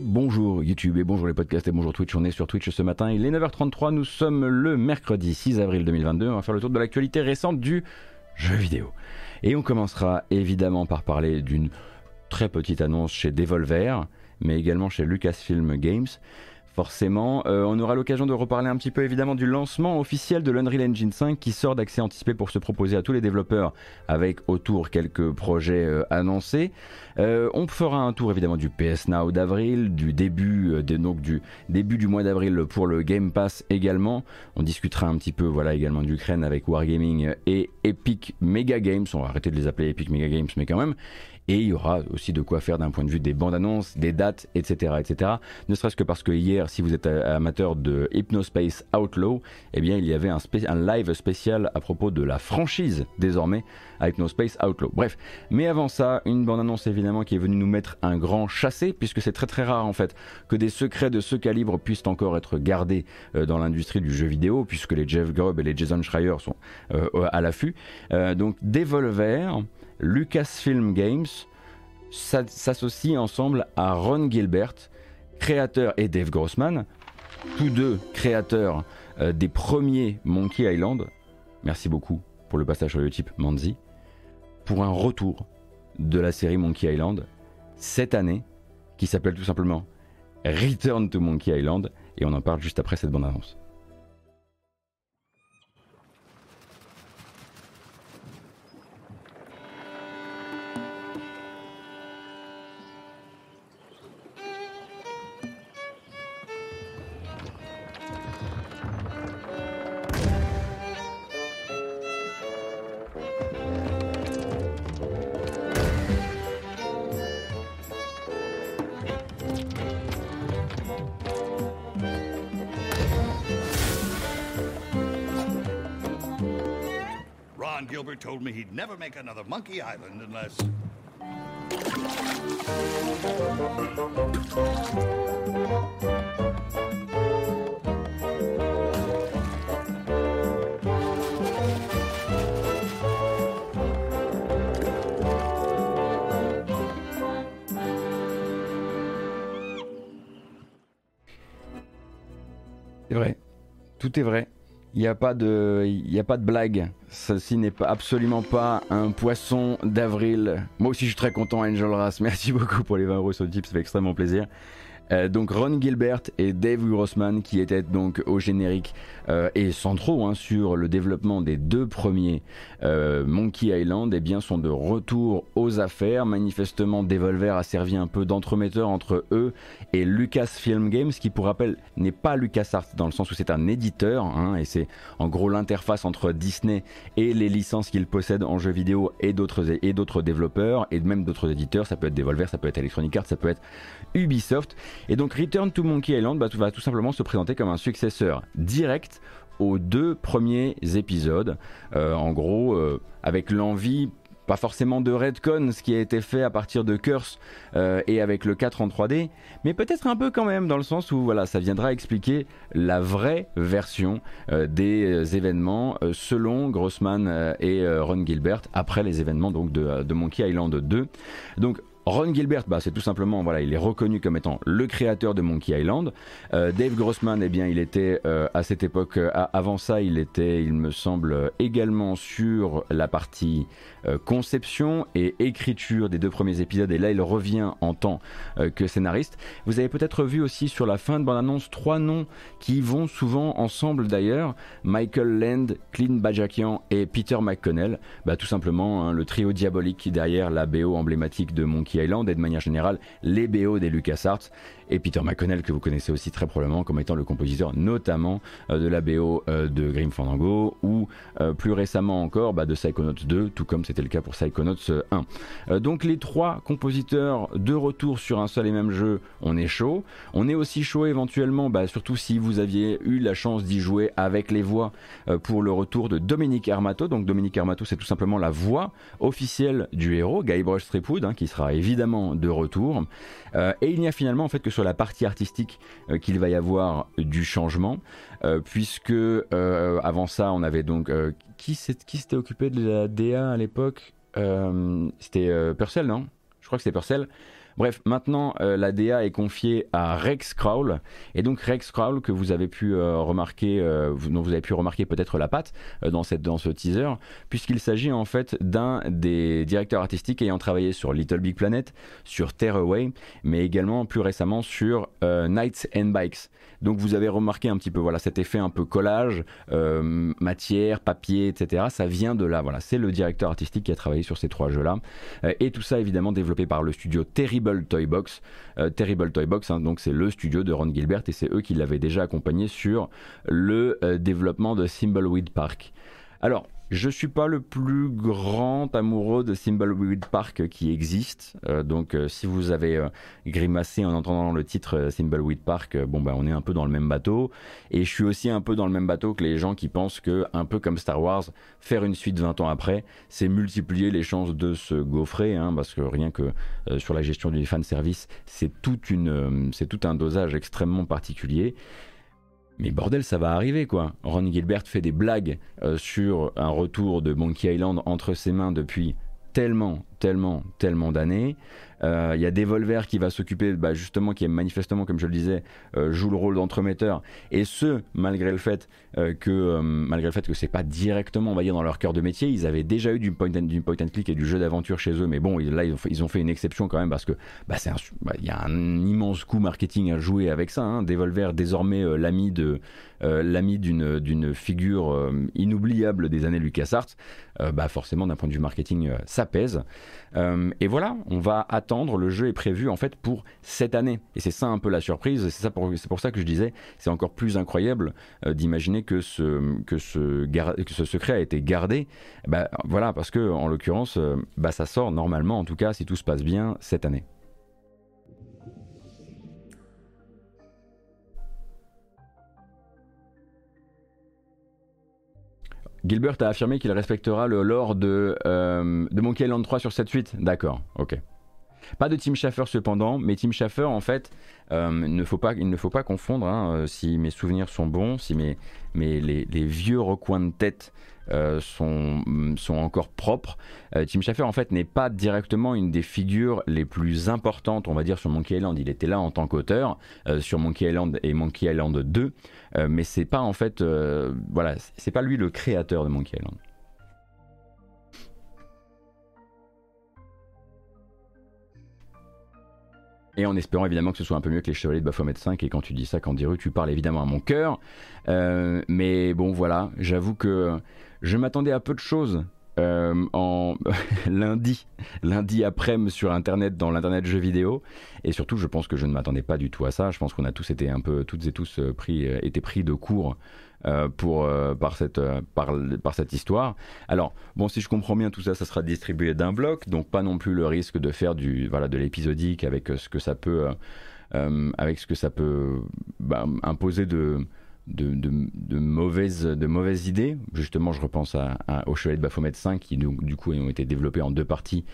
Bonjour YouTube et bonjour les podcasts et bonjour Twitch. On est sur Twitch ce matin. Il est 9h33. Nous sommes le mercredi 6 avril 2022. On va faire le tour de l'actualité récente du jeu vidéo. Et on commencera évidemment par parler d'une très petite annonce chez Devolver, mais également chez Lucasfilm Games forcément. Euh, on aura l'occasion de reparler un petit peu évidemment du lancement officiel de l'Unreal Engine 5 qui sort d'accès anticipé pour se proposer à tous les développeurs avec autour quelques projets euh, annoncés. Euh, on fera un tour évidemment du PS Now d'avril, du début, donc du début du mois d'avril pour le Game Pass également. On discutera un petit peu voilà également d'Ukraine avec Wargaming et Epic Mega Games. On va arrêter de les appeler Epic Mega Games mais quand même et il y aura aussi de quoi faire d'un point de vue des bandes annonces, des dates, etc. etc. Ne serait-ce que parce que hier, si vous êtes amateur de Hypnospace Outlaw, eh bien il y avait un, live spécial à propos de la franchise désormais à Hypnospace Outlaw. Bref, mais avant ça, une bande annonce évidemment qui est venue nous mettre un grand chassé, puisque c'est très très rare en fait que des secrets de ce calibre puissent encore être gardés euh, dans l'industrie du jeu vidéo, puisque les Jeff Grubb et les Jason Schreier sont euh, à l'affût. Euh, donc Devolver Lucasfilm Games s'associe ensemble à Ron Gilbert, créateur, et Dave Grossman, tous deux créateurs euh, des premiers Monkey Island. Merci beaucoup pour le passage sur le type Manzi. Pour un retour de la série Monkey Island cette année, qui s'appelle tout simplement Return to Monkey Island, et on en parle juste après cette bande annonce. told me he'd never make another Monkey Island unless. C'est vrai. Tout est vrai. Il n'y a, pas de, il a pas de blague. Ceci n'est pas, absolument pas un poisson d'avril. Moi aussi, je suis très content, Angel Race. Merci beaucoup pour les 20 euros sur le type, ça fait extrêmement plaisir. Euh, donc Ron Gilbert et Dave Grossman qui étaient donc au générique euh, et centraux hein, sur le développement des deux premiers euh, Monkey Island et eh bien sont de retour aux affaires. Manifestement Devolver a servi un peu d'entremetteur entre eux et Lucasfilm Games qui pour rappel n'est pas LucasArts dans le sens où c'est un éditeur hein, et c'est en gros l'interface entre Disney et les licences qu'il possède en jeux vidéo et d'autres et d'autres développeurs et même d'autres éditeurs. Ça peut être Devolver, ça peut être Electronic Arts, ça peut être Ubisoft. Et donc Return to Monkey Island bah, va tout simplement se présenter comme un successeur direct aux deux premiers épisodes. Euh, en gros, euh, avec l'envie pas forcément de Redcon, ce qui a été fait à partir de Curse euh, et avec le 4 en 3D, mais peut-être un peu quand même dans le sens où voilà, ça viendra expliquer la vraie version des événements selon Grossman et Ron Gilbert après les événements donc de, de Monkey Island 2. Donc Ron Gilbert, bah, c'est tout simplement, voilà, il est reconnu comme étant le créateur de Monkey Island. Euh, Dave Grossman, eh bien, il était euh, à cette époque, euh, avant ça, il était, il me semble, également sur la partie conception et écriture des deux premiers épisodes. Et là, il revient en tant que scénariste. Vous avez peut-être vu aussi sur la fin de bande-annonce trois noms qui vont souvent ensemble d'ailleurs Michael Land, Clint Bajakian et Peter McConnell. Bah, tout simplement, hein, le trio diabolique derrière la BO emblématique de Monkey Island et de manière générale les BO des LucasArts et Peter McConnell que vous connaissez aussi très probablement comme étant le compositeur notamment euh, de la BO euh, de Grim Fandango ou euh, plus récemment encore bah, de Psychonauts 2 tout comme c'était le cas pour Psychonauts 1. donc les trois compositeurs de retour sur un seul et même jeu, on est chaud. On est aussi chaud éventuellement, bah, surtout si vous aviez eu la chance d'y jouer avec les voix pour le retour de Dominique Armato. Donc Dominique Armato c'est tout simplement la voix officielle du héros, Guybrush Threepwood, hein, qui sera évidemment de retour. et il n'y a finalement en fait que sur la partie artistique euh, qu'il va y avoir du changement, euh, puisque euh, avant ça, on avait donc qui s'était occupé de la DA à l'époque? C'était Purcell, non? Je crois que c'était Purcell. Bref, maintenant euh, la DA est confiée à Rex Crawl et donc Rex Crawl que vous avez pu euh, remarquer, euh, dont vous avez pu remarquer peut-être la patte dans cette dans ce teaser, puisqu'il s'agit en fait d'un des directeurs artistiques ayant travaillé sur Little Big Planet, sur Tearaway, mais également plus récemment sur Nights and Bikes. Donc vous avez remarqué un petit peu voilà cet effet un peu collage, matière, papier, etc. Ça vient de là. Voilà, c'est le directeur artistique qui a travaillé sur ces trois jeux-là. et tout ça évidemment développé par le studio Terrible Toy Box. Euh, Terrible Toy Box, hein, donc c'est le studio de Ron Gilbert et c'est eux qui l'avaient déjà accompagné sur le euh, développement de Thimbleweed Park. Alors, je suis pas le plus grand amoureux de Thimbleweed Park qui existe. Euh, donc, euh, si vous avez euh, grimacé en entendant le titre Thimbleweed Park, bon bah on est un peu dans le même bateau. Et je suis aussi un peu dans le même bateau que les gens qui pensent que, un peu comme Star Wars, faire une suite 20 ans après, c'est multiplier les chances de se gaufrer, hein, parce que rien que sur la gestion du fan service, c'est tout un dosage extrêmement particulier. Mais bordel, ça va arriver quoi. Ron Gilbert fait des blagues euh, sur un retour de Monkey Island entre ses mains depuis tellement, tellement, tellement d'années. Il euh, y a Devolver qui va s'occuper, bah, justement, qui est manifestement, comme je le disais, euh, joue le rôle d'entremetteur. Et ce, malgré le fait euh, que, malgré le fait que c'est pas directement, on va dire, dans leur cœur de métier, ils avaient déjà eu du point and, du point and click et du jeu d'aventure chez eux. Mais bon, là, ils ont, fait, une exception quand même parce que, bah, bah, il y a un immense coup marketing à jouer avec ça. Hein. Devolver, désormais l'ami de, l'ami d'une, d'une figure inoubliable des années LucasArts, bah, forcément, d'un point de vue marketing, ça pèse. Et voilà, on va attendre le jeu est prévu en fait pour cette année. Et c'est ça un peu la surprise. C'est pour, pour ça que je disais, c'est encore plus incroyable euh, d'imaginer que ce, que, ce, que ce secret a été gardé. Bah, voilà, parce que en l'occurrence, euh, bah, ça sort normalement, en tout cas, si tout se passe bien, cette année. Gilbert a affirmé qu'il respectera le lore de, euh, Monkey Island 3 sur cette suite. D'accord, ok. Pas de Tim Schafer cependant, mais Tim Schafer en fait, euh, il ne faut pas confondre, hein, euh, si mes souvenirs sont bons, si mes, mes les, vieux recoins de tête euh, sont, sont encore propres. Tim Schafer en fait n'est pas directement une des figures les plus importantes, on va dire, sur Monkey Island. Il était là en tant qu'auteur sur Monkey Island et Monkey Island 2, mais c'est pas en fait, voilà, c'est pas lui le créateur de Monkey Island. Et en espérant évidemment que ce soit un peu mieux que les Chevaliers de Baphomet 5. Et quand tu dis ça, Candiru, tu parles évidemment à mon cœur. Euh, mais bon, voilà, j'avoue que je m'attendais à peu de choses euh, en lundi, lundi après sur internet dans l'internet jeux vidéo et surtout je pense que je ne m'attendais pas du tout à ça. Je pense qu'on a tous été un peu toutes et tous euh, pris été pris de court euh, pour, euh, par, cette, euh, par, par, cette histoire. Alors, bon, si je comprends bien, tout ça, ça sera distribué d'un bloc, donc pas non plus le risque de faire du, voilà, de l'épisodique avec ce que ça peut, avec ce que ça peut bah, imposer de, de, mauvaises, de mauvaises idées. Justement, je repense à, au Chevalet de Baphomet 5 qui, du coup, ont été développés en deux parties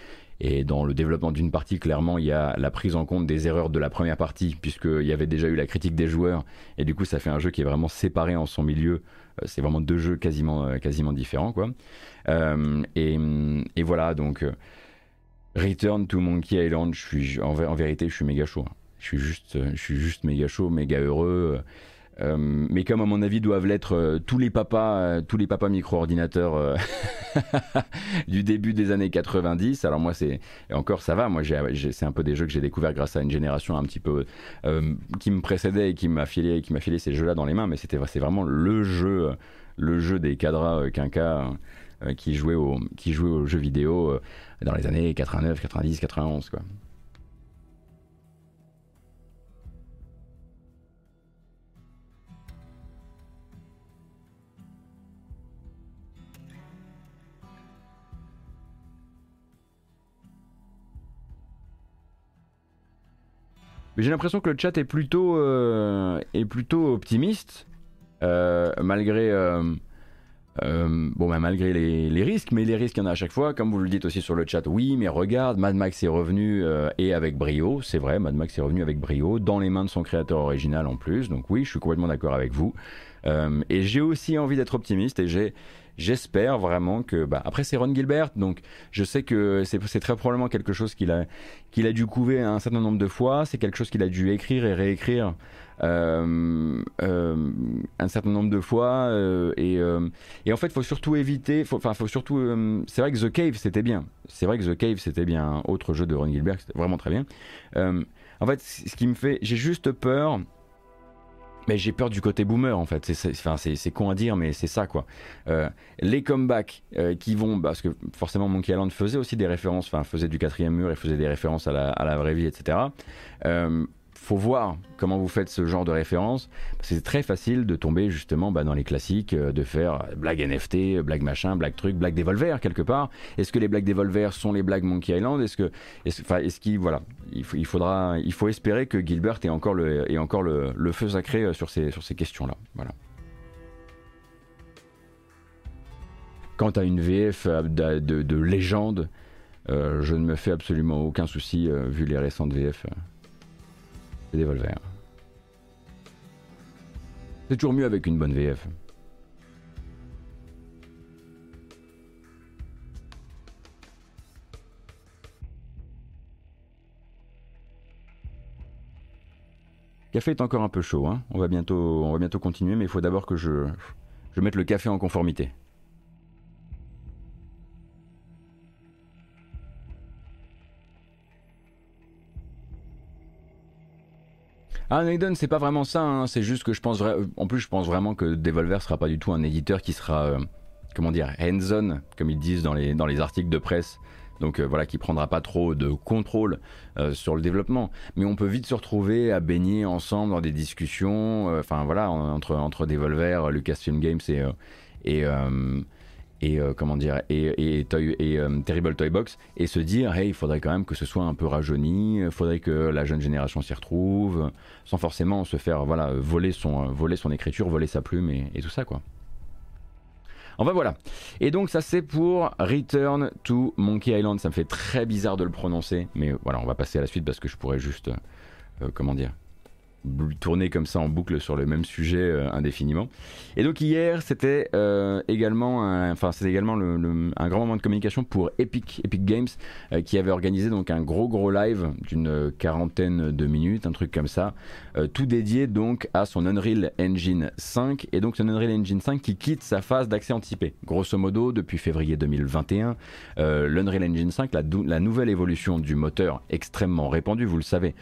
et dans le développement d'une partie, clairement, il y a la prise en compte des erreurs de la première partie, puisqu'il y avait déjà eu la critique des joueurs, et du coup, ça fait un jeu qui est vraiment séparé en son milieu. Euh, c'est vraiment deux jeux quasiment, euh, quasiment différents, quoi. Euh, et, et, voilà, donc, Return to Monkey Island, je suis, en, en, vérité, je suis méga chaud. Hein. Je suis juste, je suis juste méga chaud, méga heureux. Euh, mais comme à mon avis doivent l'être euh, tous les papas, euh, tous les papas micro-ordinateurs du début des années 90. Alors moi c'est encore ça va, moi c'est un peu des jeux que j'ai découvert grâce à une génération un petit peu qui me précédait et qui m'a filé, qui m'a filé ces jeux-là dans les mains. Mais c'était c'est vraiment le jeu, le jeu des cadras quinca qui jouait aux jeux vidéo dans les années 89, 90, 91 quoi. J'ai l'impression que le chat est plutôt, euh, est plutôt optimiste, euh, malgré, euh, bon, bah, malgré les, risques, mais les risques, il y en a à chaque fois. Comme vous le dites aussi sur le chat, oui, mais regarde, Mad Max est revenu et avec brio, c'est vrai, Mad Max est revenu avec brio, dans les mains de son créateur original en plus. Donc oui, je suis complètement d'accord avec vous. et j'ai aussi envie d'être optimiste et j'ai j'espère vraiment que. Bah, après, c'est Ron Gilbert, donc je sais que c'est très probablement quelque chose qu'il a, qu'il a dû couver un certain nombre de fois. C'est quelque chose qu'il a dû écrire et réécrire. Euh, euh, un certain nombre de fois euh, et, en fait il faut surtout éviter enfin faut, faut, surtout c'est vrai que The Cave c'était bien c'est vrai que The Cave c'était bien autre jeu de Ron Gilbert c'était vraiment très bien en fait ce qui me fait j'ai juste peur mais j'ai peur du côté boomer en fait. C'est con à dire, mais c'est ça quoi. Euh, les comebacks euh, qui vont, parce que forcément Monkey Island faisait aussi des références, enfin faisait du quatrième mur et faisait des références à la, à la vraie vie, etc faut voir comment vous faites ce genre de référence. C'est très facile de tomber justement bah, dans les classiques, euh, de faire blague NFT, blague machin, blague truc, blague Devolver quelque part. Est-ce que les blagues Devolver sont les blagues Monkey Island? Est-ce que, est-ce voilà, il, faudra, il faut espérer que Gilbert ait encore le, feu sacré euh, sur ces, questions-là. Voilà. Quant à une VF euh, de, légende, je ne me fais absolument aucun souci vu les récentes VF. Devolver. C'est toujours mieux avec une bonne VF. Café est encore un peu chaud, hein. on, va bientôt, on va bientôt continuer, mais il faut d'abord que je, je mette le café en conformité. Ah, Naiden, c'est pas vraiment ça. Hein. C'est juste que je pense. En plus, je pense vraiment que Devolver sera pas du tout un éditeur qui sera. Euh, comment dire Hands-on, comme ils disent dans les, dans les articles de presse. Donc euh, voilà, qui prendra pas trop de contrôle euh, sur le développement. Mais on peut vite se retrouver à baigner ensemble dans des discussions. Enfin voilà, entre, entre Devolver, Lucasfilm Games et et euh, comment dire et, et, euh, Terrible Toy Box et se dire hey il faudrait quand même que ce soit un peu rajeuni il faudrait que la jeune génération s'y retrouve sans forcément se faire voilà voler son voler son écriture voler sa plume et, tout ça quoi Enfin voilà. Et donc ça c'est pour Return to Monkey Island. Ça me fait très bizarre de le prononcer, mais voilà, on va passer à la suite parce que je pourrais juste, euh, comment dire, tourner comme ça en boucle sur le même sujet euh, indéfiniment. Et donc hier, c'était euh, également, un, enfin c'était également le, un grand moment de communication pour Epic, Epic Games, euh, qui avait organisé donc un gros gros live d'une quarantaine de minutes, un truc comme ça, tout dédié donc à son Unreal Engine 5 et donc son Unreal Engine 5 qui quitte sa phase d'accès anticipé. Grosso modo, depuis février 2021, l'Unreal Engine 5, la, la, nouvelle évolution du moteur extrêmement répandu, vous le savez,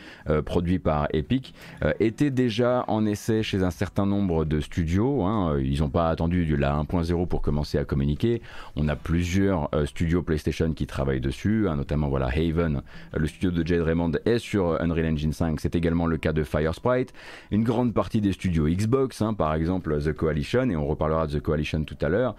produit par Epic euh, était déjà en essai chez un certain nombre de studios. Hein. Euh, ils n'ont pas attendu du la 1.0 pour commencer à communiquer. On a plusieurs euh, studios PlayStation qui travaillent dessus, hein, notamment voilà Haven, le studio de Jade Raymond est sur Unreal Engine 5. C'est également le cas de Firesprite. Une grande partie des studios Xbox, hein, par exemple The Coalition, et on reparlera de The Coalition tout à l'heure.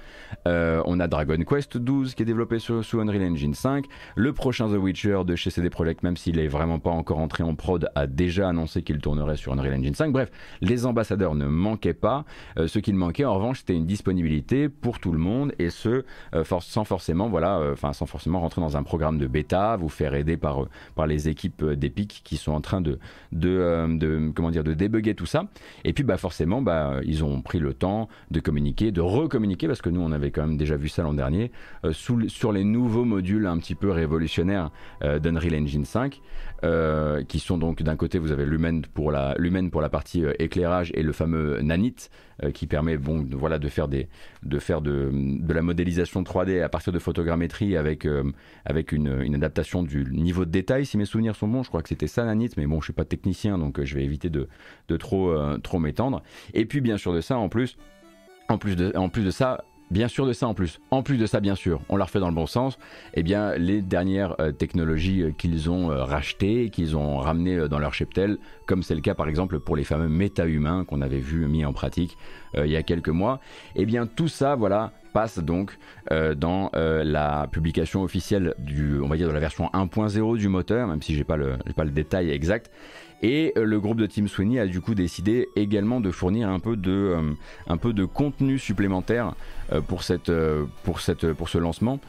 on a Dragon Quest 12 qui est développé sur, sous Unreal Engine 5. Le prochain The Witcher de chez CD Projekt, même s'il est vraiment pas encore entré en prod, a déjà annoncé qu'il tournerait sur Unreal Engine 5. Bref, les ambassadeurs ne manquaient pas. Euh, ce qu'il manquait en revanche, c'était une disponibilité pour tout le monde et ce, euh, sans forcément, voilà, euh, enfin sans forcément rentrer dans un programme de bêta, vous faire aider par par les équipes d'Epic qui sont en train de de, comment dire de débugger tout ça. Et puis bah forcément, bah ils ont pris le temps de communiquer, de recommuniquer parce que nous on avait quand même déjà vu ça l'an dernier sur les nouveaux modules un petit peu révolutionnaires d'Unreal Engine 5. Euh, qui sont donc d'un côté vous avez l'humaine pour la l'humaine pour la partie euh, éclairage et le fameux nanite euh, qui permet bon de, voilà de faire des de faire de, de la modélisation 3D à partir de photogrammétrie avec avec une, une, adaptation du niveau de détail si mes souvenirs sont bons. Je crois que c'était ça nanite mais bon je suis pas technicien donc je vais éviter de, de trop trop m'étendre. Et puis bien sûr de ça en plus en plus de, en plus de ça, Bien sûr de ça en plus. En plus de ça, bien sûr, on l'a refait dans le bon sens. Eh bien, les dernières euh, technologies euh, qu'ils ont euh, rachetées, qu'ils ont ramenées dans leur cheptel, comme c'est le cas par exemple pour les fameux méta-humains qu'on avait vu mis en pratique il y a quelques mois. Eh bien, tout ça, voilà, passe donc dans la publication officielle du, on va dire, de la version 1.0 du moteur, même si j'ai pas le, pas le détail exact. Et le groupe de Tim Sweeney a du coup décidé également de fournir un peu de, un peu de contenu supplémentaire pour, cette, pour, cette, pour ce lancement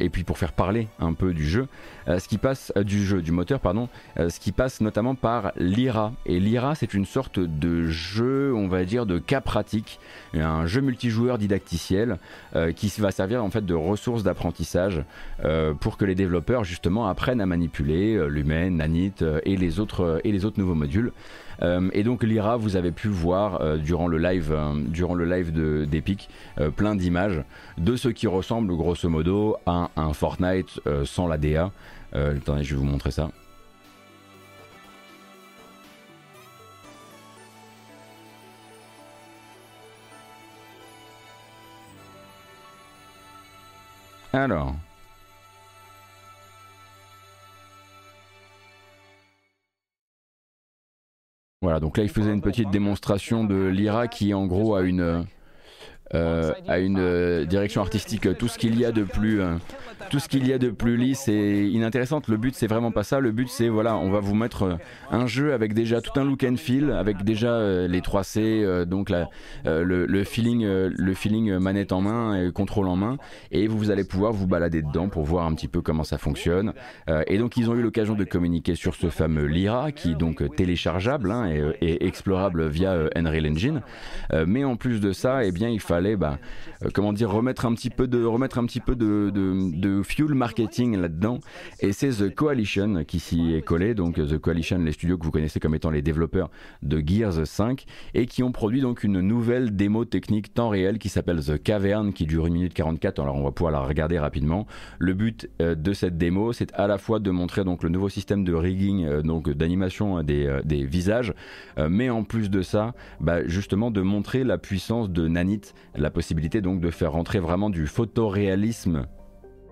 et puis pour faire parler un peu du jeu. ce qui passe du jeu, du moteur, pardon, ce qui passe notamment par Lyra. Et Lyra, c'est une sorte de jeu, on va dire, de cap pratique, un jeu multijoueur didacticiel qui va servir en fait de ressource d'apprentissage pour que les développeurs justement apprennent à manipuler Lumen, Nanit et les autres et les autres nouveaux modules. Euh, et donc Lyra, vous avez pu voir euh, durant le live, euh, durant le live d'Epic, plein d'images de ce qui ressemble grosso modo à un Fortnite sans la DA. attendez, je vais vous montrer ça. Alors, Voilà, donc là il faisait une petite démonstration de l'IRA qui en gros a une, euh, à une euh, direction artistique tout ce qu'il y a de plus euh, tout ce qu'il y a de plus lisse et inintéressant le but c'est vraiment pas ça. Le but c'est voilà on va vous mettre un jeu avec déjà tout un look and feel avec déjà les 3C donc le, feeling le feeling manette en main et contrôle en main. Et vous, allez pouvoir vous balader dedans pour voir un petit peu comment ça fonctionne. Et donc ils ont eu l'occasion de communiquer sur ce fameux Lyra qui est donc téléchargeable hein, et, explorable via Unreal Engine. Mais en plus de ça et eh bien il fallait bah, euh, comment dire, remettre un petit peu de, remettre un petit peu de, de, fuel marketing là-dedans. Et c'est The Coalition qui s'y est collé. Donc The Coalition, les studios que vous connaissez comme étant les développeurs de Gears 5 et qui ont produit donc une nouvelle démo technique temps réel qui s'appelle The Cavern qui dure 1 minute 44. Alors on va pouvoir la regarder rapidement. Le but euh, de cette démo, c'est à la fois de montrer donc le nouveau système de rigging, euh, donc d'animation des, des, visages, mais en plus de ça, bah, justement de montrer la puissance de Nanite la possibilité donc de faire rentrer vraiment du photoréalisme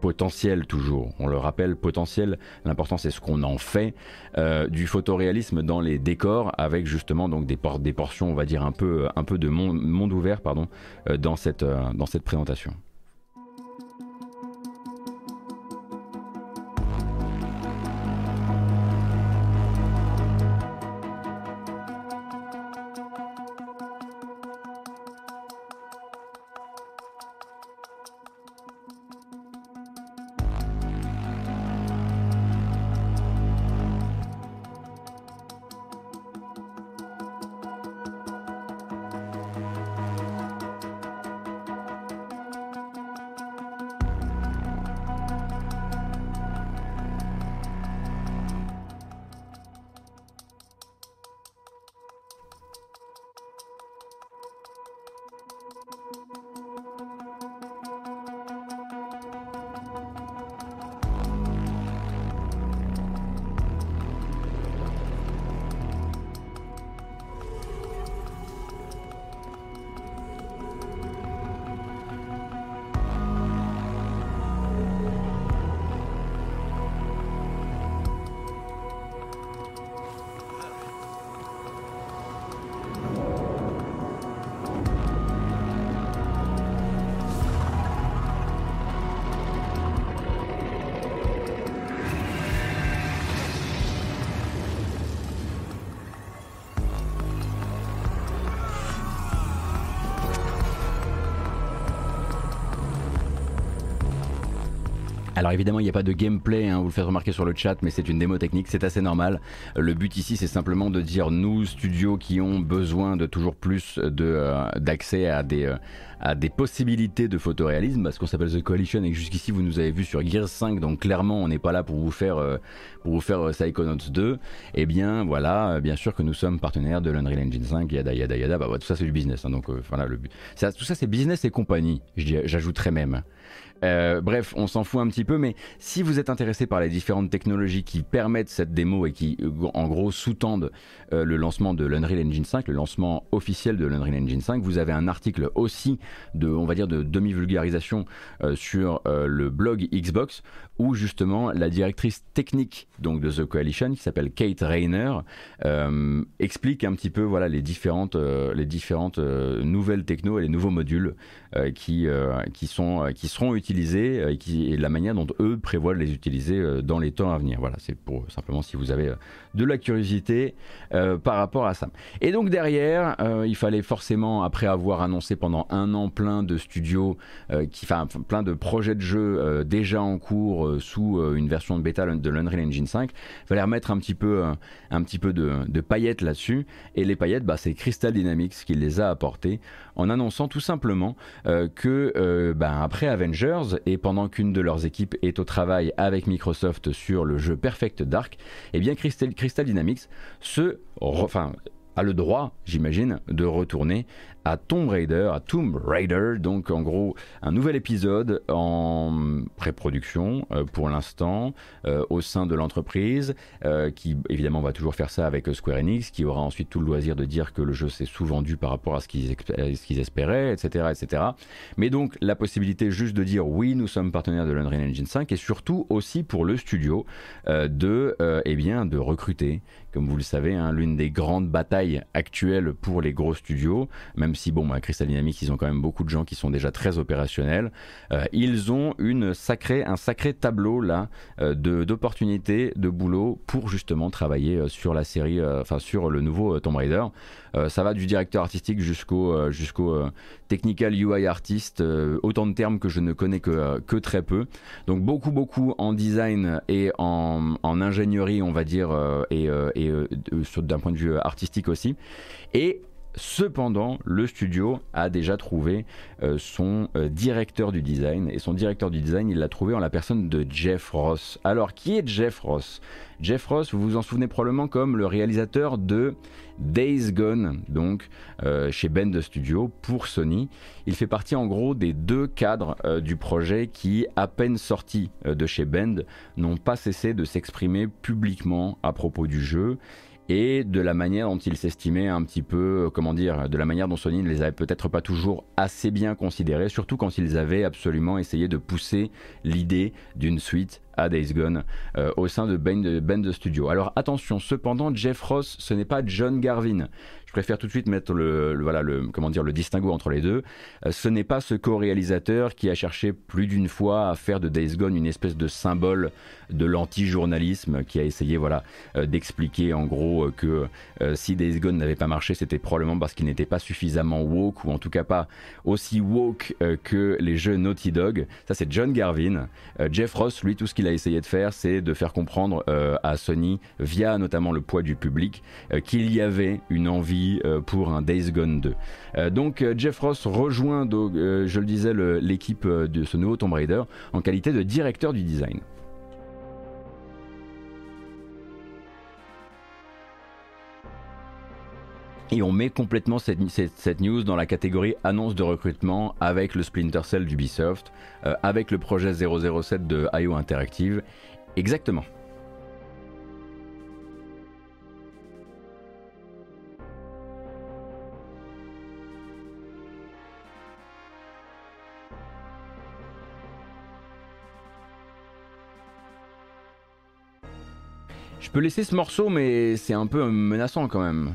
potentiel toujours. On le rappelle, potentiel, l'important c'est ce qu'on en fait, euh, du photoréalisme dans les décors avec justement donc des, des portions, on va dire un peu, un peu de monde, ouvert pardon, euh, dans, cette, euh, dans cette présentation. Évidemment, il n'y a pas de gameplay, hein, vous le faites remarquer sur le chat, mais c'est une démo technique, c'est assez normal. Le but ici, c'est simplement de dire, nous, studios qui ont besoin de toujours plus euh, d'accès à des... Euh, à des possibilités de photoréalisme, parce qu'on s'appelle The Coalition et jusqu'ici vous nous avez vu sur Gears 5, donc clairement on n'est pas là pour vous faire, euh, pour vous faire Psychonauts 2. Et bien voilà, bien sûr que nous sommes partenaires de l'Unreal Engine 5, yada yada yada, bah, tout ça c'est du business, hein, donc voilà le but. tout ça c'est business et compagnie, j'ajouterais même. Euh, bref, on s'en fout un petit peu, mais si vous êtes intéressé par les différentes technologies qui permettent cette démo et qui, euh, en gros, sous-tendent euh, le lancement de l'Unreal Engine 5, le lancement officiel de l'Unreal Engine 5, vous avez un article aussi de, on va dire, de demi-vulgarisation sur le blog Xbox où justement la directrice technique donc de The Coalition qui s'appelle Kate Rayner explique un petit peu voilà les différentes les différentes nouvelles techno et les nouveaux modules qui qui sont qui seront utilisés utiliser et, la manière dont eux prévoient de les utiliser dans les temps à venir. Voilà, c'est pour simplement si vous avez de la curiosité par rapport à ça. Et donc derrière, il fallait forcément, après avoir annoncé pendant un an plein de studios, qui, enfin plein de projets de jeux déjà en cours sous une version de bêta de l'Unreal Engine 5, il fallait remettre un petit peu, un petit peu de, paillettes là-dessus. Et les paillettes, bah, c'est Crystal Dynamics qui les a apportées en annonçant tout simplement euh, que euh, bah, après Et pendant qu'une de leurs équipes est au travail avec Microsoft sur le jeu Perfect Dark, eh bien Crystal, Dynamics a le droit, j'imagine, de retourner à Tomb Raider, à Tomb Raider, donc en gros un nouvel épisode en pré-production euh, pour l'instant euh, au sein de l'entreprise, euh, qui évidemment va toujours faire ça avec Square Enix, qui aura ensuite tout le loisir de dire que le jeu s'est sous-vendu par rapport à ce qu'ils espéraient, etc., etc. Mais donc la possibilité juste de dire oui, nous sommes partenaires de l'Unreal Engine 5 et surtout aussi pour le studio de, eh bien, de recruter, comme vous le savez, hein, l'une des grandes batailles actuelles pour les gros studios, même si bon, à Crystal Dynamics, ils ont quand même beaucoup de gens qui sont déjà très opérationnels. Euh, ils ont une sacrée, un sacré tableau là euh, d'opportunités, de boulot pour justement travailler euh, sur la série, enfin sur le nouveau Tomb Raider. ça va du directeur artistique jusqu'au jusqu'au technical UI artist, autant de termes que je ne connais que, que très peu. Donc beaucoup beaucoup en design et en, en ingénierie, on va dire, et, et d'un point de vue artistique aussi. Et Cependant, le studio a déjà trouvé euh, son euh, directeur du design et son directeur du design, il l'a trouvé en la personne de Jeff Ross. Alors, qui est Jeff Ross? Jeff Ross, vous vous en souvenez probablement comme le réalisateur de Days Gone, donc euh, chez Bend Studio pour Sony. Il fait partie en gros des deux cadres du projet qui, à peine sortis de chez Bend, n'ont pas cessé de s'exprimer publiquement à propos du jeu et de la manière dont ils s'estimaient un petit peu, euh, comment dire, de la manière dont Sony ne les avait peut-être pas toujours assez bien considérés, surtout quand ils avaient absolument essayé de pousser l'idée d'une suite à Days Gone euh, au sein de Bend, Studio. Alors attention, cependant, Jeff Ross, ce n'est pas John Garvin préfère tout de suite mettre le, voilà, le, comment dire, le distinguo entre les deux. Euh, ce n'est pas ce co-réalisateur qui a cherché plus d'une fois à faire de Days Gone une espèce de symbole de l'anti-journalisme, qui a essayé voilà, euh, d'expliquer en gros euh, que si Days Gone n'avait pas marché, c'était probablement parce qu'il n'était pas suffisamment woke, ou en tout cas pas aussi woke que les jeux Naughty Dog. Ça, c'est John Garvin. Jeff Ross, lui, tout ce qu'il a essayé de faire, c'est de faire comprendre à Sony, via notamment le poids du public, qu'il y avait une envie euh, pour un Days Gone 2. Euh, donc euh, Jeff Ross rejoint, je le disais, l'équipe de ce nouveau Tomb Raider en qualité de directeur du design. Et on met complètement cette, news dans la catégorie annonce de recrutement avec le Splinter Cell d'Ubisoft, avec le projet 007 de IO Interactive. Exactement. Peux laisser ce morceau, mais c'est un peu menaçant quand même.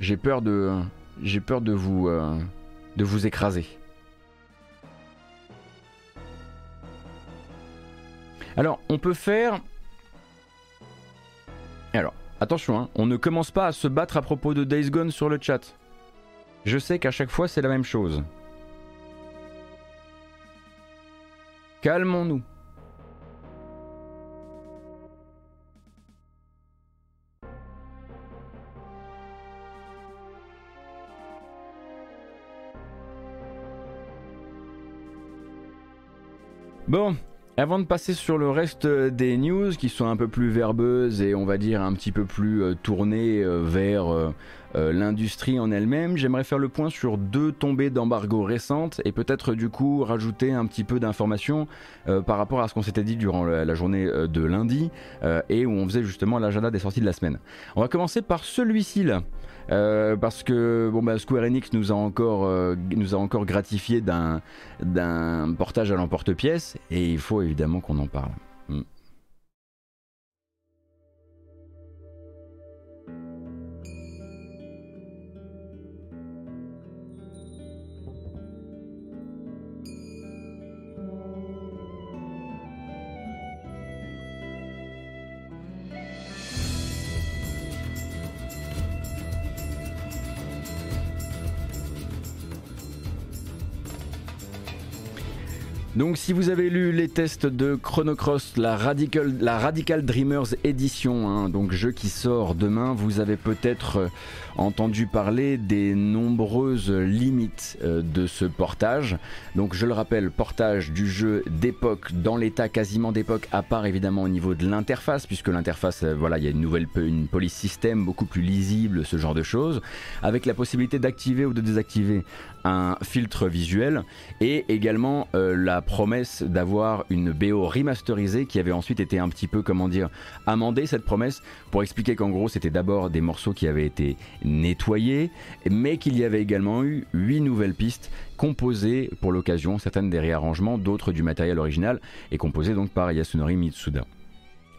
J'ai peur de, j'ai peur de vous, euh, de vous écraser. Alors, on peut faire. Alors, attention, hein, on ne commence pas à se battre à propos de Days Gone sur le chat. Je sais qu'à chaque fois c'est la même chose. Calmons-nous. Bon, avant de passer sur le reste des news qui sont un peu plus verbeuses et on va dire un petit peu plus euh, tournées euh, vers euh, l'industrie en elle-même, j'aimerais faire le point sur deux tombées d'embargo récentes et peut-être du coup rajouter un petit peu d'informations par rapport à ce qu'on s'était dit durant la, journée de lundi et où on faisait justement l'agenda des sorties de la semaine. On va commencer par celui-ci là. Euh, parce que bon, bah, Square Enix nous a encore, euh, gratifié d'un portage à l'emporte-pièce et il faut évidemment qu'on en parle. Hmm. Donc si vous avez lu les tests de Chrono Cross, la Radical, la Radical Dreamers Edition, hein, donc jeu qui sort demain, vous avez peut-être euh, entendu parler des nombreuses limites euh, de ce portage. Donc je le rappelle, portage du jeu d'époque, dans l'état quasiment d'époque, à part évidemment au niveau de l'interface, puisque l'interface, euh, voilà, il y a une nouvelle une police système beaucoup plus lisible, ce genre de choses, avec la possibilité d'activer ou de désactiver un filtre visuel et également la promesse d'avoir une BO remasterisée qui avait ensuite été un petit peu, comment dire, amendée cette promesse pour expliquer qu'en gros c'était d'abord des morceaux qui avaient été nettoyés mais qu'il y avait également eu 8 nouvelles pistes composées pour l'occasion, certaines des réarrangements, d'autres du matériel original et composées donc par Yasunori Mitsuda.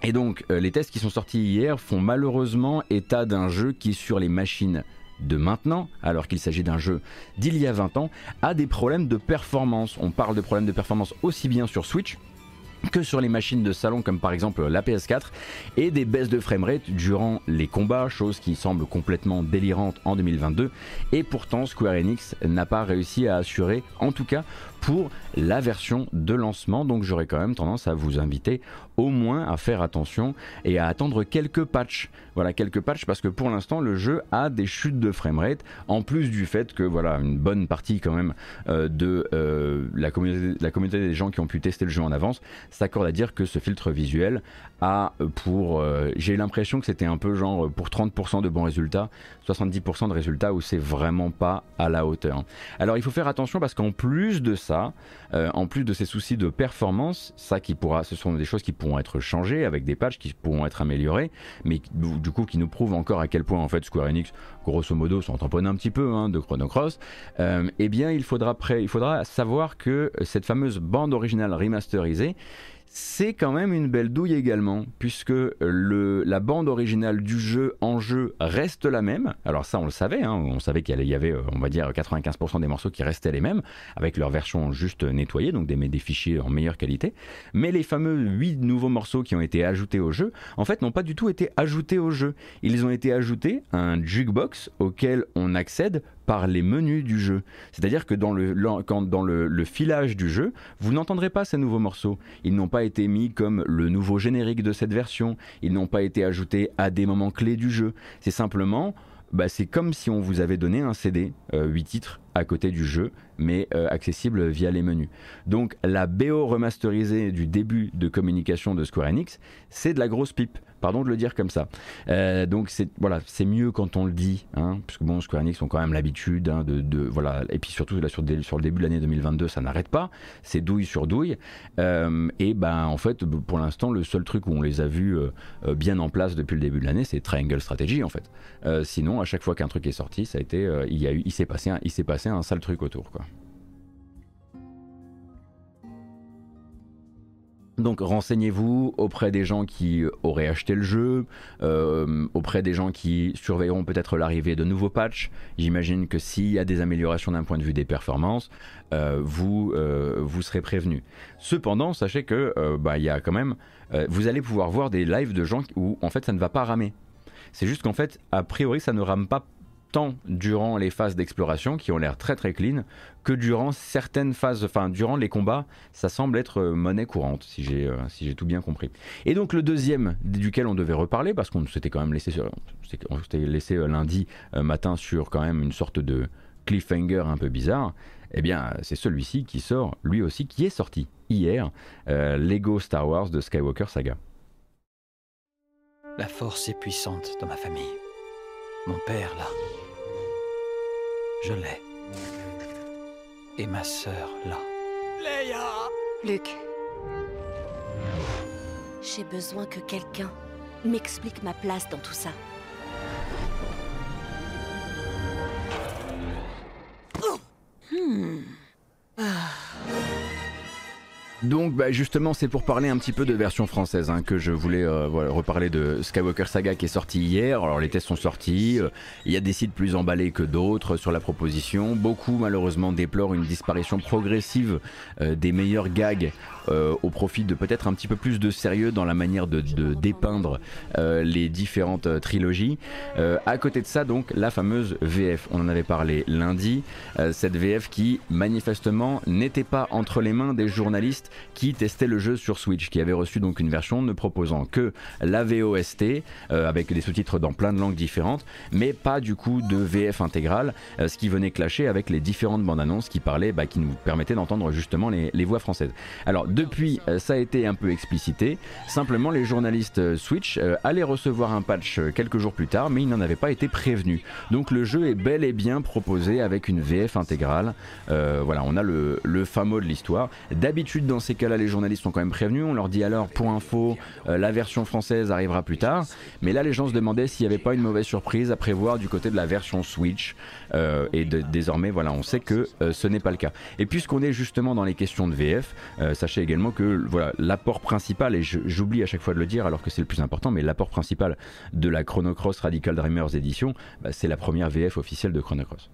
Et donc euh, les tests qui sont sortis hier font malheureusement état d'un jeu qui sur les machines de maintenant, alors qu'il s'agit d'un jeu d'il y a 20 ans, a des problèmes de performance. On parle de problèmes de performance aussi bien sur Switch que sur les machines de salon comme par exemple la PS4 et des baisses de framerate durant les combats, chose qui semble complètement délirante en 2022 et pourtant Square Enix n'a pas réussi à assurer en tout cas pour la version de lancement. Donc j'aurais quand même tendance à vous inviter au moins à faire attention et à attendre quelques patchs. Voilà, quelques patchs parce que pour l'instant le jeu a des chutes de framerate en plus du fait que voilà, une bonne partie quand même euh, de euh, la, communauté, la communauté des gens qui ont pu tester le jeu en avance s'accorde à dire que ce filtre visuel a pour... Euh, j'ai l'impression que c'était un peu genre pour 30% de bons résultats, 70% de résultats où c'est vraiment pas à la hauteur. Alors il faut faire attention parce qu'en plus de ça, euh, en plus de ces soucis de performance, ça qui pourra, ce sont des choses qui pourront être changées avec des patchs qui pourront être améliorés, mais du coup qui nous prouvent encore à quel point en fait Square Enix, grosso modo, s'en tamponne un petit peu hein, de Chrono Cross. Euh, eh bien, il faudra, il faudra savoir que cette fameuse bande originale remasterisée c'est quand même une belle douille également, puisque le, la bande originale du jeu en jeu reste la même. Alors ça, on le savait, hein, on savait qu'il y avait, on va dire, 95% des morceaux qui restaient les mêmes, avec leur version juste nettoyée, donc des, des fichiers en meilleure qualité. Mais les fameux 8 nouveaux morceaux qui ont été ajoutés au jeu, en fait, n'ont pas du tout été ajoutés au jeu. Ils ont été ajoutés à un jukebox auquel on accède par les menus du jeu. C'est-à-dire que dans le, dans le, filage du jeu, vous n'entendrez pas ces nouveaux morceaux. Ils n'ont pas été mis comme le nouveau générique de cette version. Ils n'ont pas été ajoutés à des moments clés du jeu. C'est simplement, bah, c'est comme si on vous avait donné un CD, 8 euh, titres, à côté du jeu, mais euh, accessible via les menus. Donc la BO remasterisée du début de communication de Square Enix, c'est de la grosse pipe. Pardon de le dire comme ça. Euh, donc c'est voilà, c'est mieux quand on le dit, hein, puisque bon, Square Enix ont quand même l'habitude hein, de, voilà, et puis surtout là sur, sur le début de l'année 2022, ça n'arrête pas, c'est douille sur douille. Euh, et ben en fait, pour l'instant, le seul truc où on les a vus euh, bien en place depuis le début de l'année, c'est Triangle Strategy en fait. sinon, à chaque fois qu'un truc est sorti, ça a été, il y a eu, il s'est passé, il s'est passé un sale truc autour quoi. Donc renseignez-vous auprès des gens qui auraient acheté le jeu, euh, auprès des gens qui surveilleront peut-être l'arrivée de nouveaux patchs. J'imagine que s'il y a des améliorations d'un point de vue des performances, euh, vous, euh, vous serez prévenu. Cependant, sachez que bah, quand même, vous allez pouvoir voir des lives de gens où en fait ça ne va pas ramer. C'est juste qu'en fait, a priori, ça ne rame pas durant les phases d'exploration qui ont l'air très très clean que durant certaines phases, enfin durant les combats, ça semble être euh, monnaie courante si j'ai euh, si j'ai tout bien compris. Et donc le deuxième duquel on devait reparler parce qu'on s'était quand même laissé on s'était laissé euh, lundi matin sur quand même une sorte de cliffhanger un peu bizarre. Eh bien, c'est celui-ci qui sort, lui aussi, qui est sorti hier, Lego Star Wars de Skywalker Saga. La force est puissante dans ma famille. Mon père, là, je l'ai. Et ma sœur, là. Leia Luc. J'ai besoin que quelqu'un m'explique ma place dans tout ça. Hmm. Donc bah, justement c'est pour parler un petit peu de version française hein, que je voulais euh, voilà, reparler de Skywalker Saga qui est sorti hier. Alors les tests sont sortis, euh, il y a des sites plus emballés que d'autres sur la proposition. Beaucoup malheureusement déplorent une disparition progressive euh, des meilleurs gags au profit de peut-être un petit peu plus de sérieux dans la manière de, de dépeindre les différentes trilogies. à côté de ça donc la fameuse VF, on en avait parlé lundi, cette VF qui manifestement n'était pas entre les mains des journalistes qui testait le jeu sur Switch, qui avait reçu donc une version ne proposant que la VOST euh, avec des sous-titres dans plein de langues différentes, mais pas du coup de VF intégrale, euh, ce qui venait clasher avec les différentes bandes annonces qui parlaient, bah, qui nous permettaient d'entendre justement les, voix françaises. Alors depuis, euh, ça a été un peu explicité. Simplement, les journalistes Switch allaient recevoir un patch quelques jours plus tard, mais ils n'en avaient pas été prévenus. Donc le jeu est bel et bien proposé avec une VF intégrale. voilà, on a le, le fameux de l'histoire. D'habitude ces cas-là, les journalistes sont quand même prévenus. On leur dit alors, pour info, euh, la version française arrivera plus tard. Mais là, les gens se demandaient s'il n'y avait pas une mauvaise surprise à prévoir du côté de la version Switch. Euh, et désormais, voilà, on sait que euh, ce n'est pas le cas. Et puisqu'on est justement dans les questions de VF, sachez également que voilà, l'apport principal, et j'oublie à chaque fois de le dire alors que c'est le plus important, mais l'apport principal de la Chrono Cross Radical Dreamers édition, bah, c'est la première VF officielle de Chrono Cross.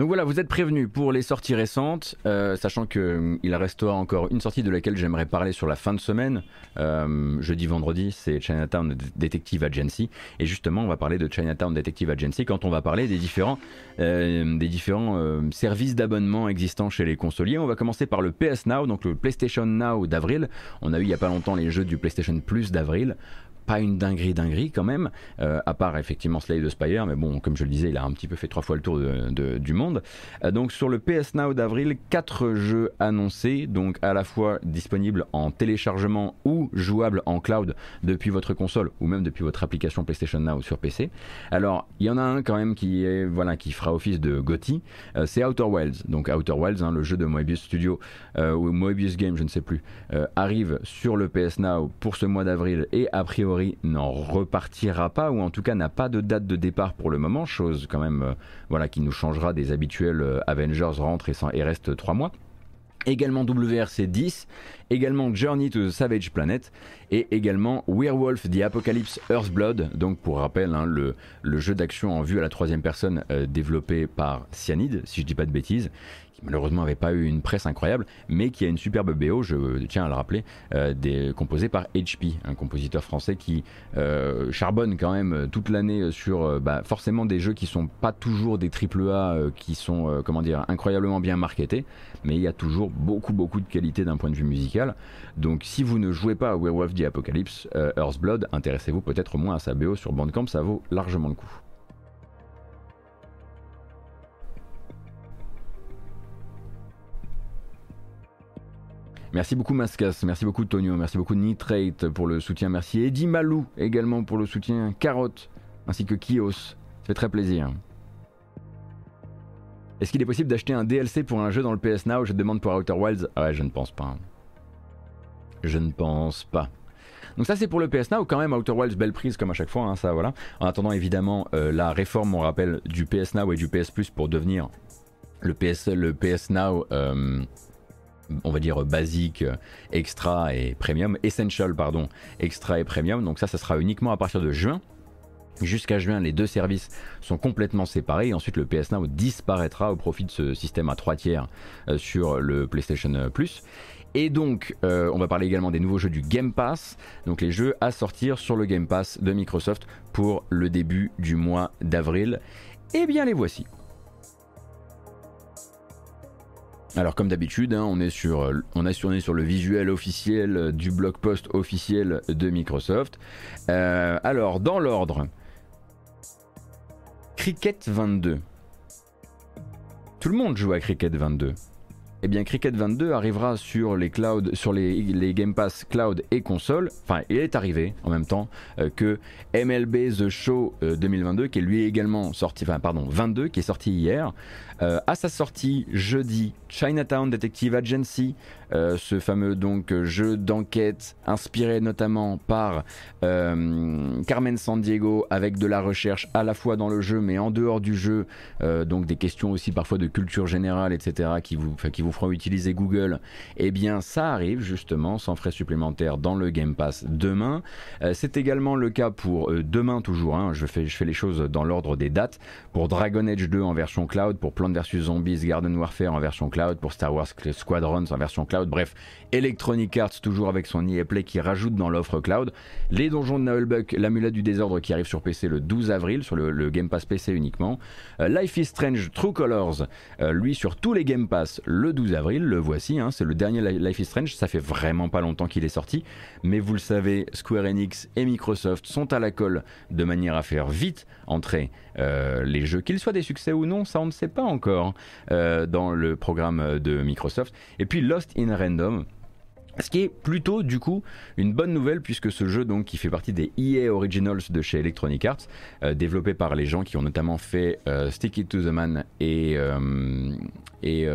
Donc voilà, vous êtes prévenus pour les sorties récentes, euh, sachant qu'il euh, il restera encore une sortie de laquelle j'aimerais parler sur la fin de semaine. Euh, jeudi, vendredi, c'est Chinatown Detective Agency. Et justement, on va parler de Chinatown Detective Agency quand on va parler des différents, des différents services d'abonnement existants chez les consoliers. On va commencer par le PS Now, donc le PlayStation Now d'avril. On a eu il n'y a pas longtemps les jeux du PlayStation Plus d'avril pas une dinguerie dinguerie quand même, euh, à part effectivement Slay the Spire, mais bon, comme je le disais, il a un petit peu fait trois fois le tour du monde. Euh, donc sur le PS Now d'avril, quatre jeux annoncés, donc à la fois disponibles en téléchargement ou jouables en cloud depuis votre console ou même depuis votre application PlayStation Now sur PC. Alors il y en a un quand même qui fera office de GOTY, euh, c'est Outer Wilds. Donc Outer Wilds, hein, le jeu de Moebius Studio ou Moebius Game, je ne sais plus, arrive sur le PS Now pour ce mois d'avril et a priori n'en repartira pas, ou en tout cas n'a pas de date de départ pour le moment, chose quand même euh, voilà, qui nous changera des habituels euh, Avengers rentre et, et reste 3 mois. Également WRC 10, également Journey to the Savage Planet et également Werewolf the Apocalypse Earthblood, donc pour rappel hein, le, jeu d'action en vue à la troisième personne euh, développé par Cyanide, si je dis pas de bêtises, malheureusement n'avait pas eu une presse incroyable, mais qui a une superbe BO, je tiens à le rappeler, euh, composée par HP, un compositeur français qui euh, charbonne quand même toute l'année sur bah, forcément des jeux qui sont pas toujours des AAA qui sont comment dire incroyablement bien marketés, mais il y a toujours beaucoup beaucoup de qualité d'un point de vue musical. Donc si vous ne jouez pas à Werewolf the Apocalypse, Earthblood, intéressez-vous peut-être moins à sa BO sur Bandcamp, ça vaut largement le coup. Merci beaucoup Mascas, merci beaucoup Tonio, merci beaucoup Nitrate pour le soutien, merci Eddie Malou également pour le soutien, Carotte, ainsi que Kios, ça fait très plaisir. Est-ce qu'il est possible d'acheter un DLC pour un jeu dans le PS Now? Je demande pour Outer Wilds. Ah ouais, je ne pense pas. Je ne pense pas. Donc ça c'est pour le PS Now, quand même Outer Wilds belle prise comme à chaque fois, hein, ça voilà. En attendant évidemment euh, la réforme, on rappelle, du PS Now et du PS Plus pour devenir le PS, le PS Now euh, on va dire basique, extra et premium, essential pardon, extra et premium. Donc ça, ça sera uniquement à partir de juin. Jusqu'à juin, les deux services sont complètement séparés ensuite le PS Now disparaîtra au profit de ce système à 3 tiers euh, sur le PlayStation Plus. Et donc, euh, on va parler également des nouveaux jeux du Game Pass, donc les jeux à sortir sur le Game Pass de Microsoft pour le début du mois d'avril. Eh bien les voici. Alors comme d'habitude, hein, on, est sur, le visuel officiel du blog post officiel de Microsoft. Euh, alors dans l'ordre, Cricket 22. Tout le monde joue à Cricket 22. Eh bien Cricket 22 arrivera sur les clouds, sur les, Game Pass cloud et console. Enfin, il est arrivé en même temps euh, que MLB The Show 2022, qui est lui également sorti, enfin pardon, 22, qui est sorti hier, euh, à sa sortie jeudi, Chinatown Detective Agency, euh, ce fameux jeu d'enquête inspiré notamment par euh, Carmen Sandiego avec de la recherche à la fois dans le jeu mais en dehors du jeu, donc des questions aussi parfois de culture générale, etc. qui vous, qui feront utiliser Google. Eh bien, ça arrive justement sans frais supplémentaires dans le Game Pass demain. C'est également le cas pour demain toujours. Hein, je fais je les choses dans l'ordre des dates pour Dragon Age 2 en version cloud, pour Plan vs Zombies Garden Warfare en version cloud, pour Star Wars Squadrons en version cloud, bref, Electronic Arts toujours avec son EA Play qui rajoute dans l'offre cloud, les donjons de Nullbuck, l'amulette du désordre qui arrive sur PC le 12 avril, sur le, Game Pass PC uniquement, euh, Life is Strange True Colors, euh, lui sur tous les Game Pass le 12 avril, le voici, hein, c'est le dernier Life is Strange, ça fait vraiment pas longtemps qu'il est sorti, mais vous le savez, Square Enix et Microsoft sont à la colle de manière à faire vite entrer euh, les jeux, qu'ils soient des succès ou non, ça on ne sait pas encore euh, dans le programme de Microsoft. Et puis Lost in Random. Ce qui est plutôt du coup une bonne nouvelle puisque ce jeu donc qui fait partie des EA Originals de chez Electronic Arts, euh, développé par les gens qui ont notamment fait Stick It to the Man et, et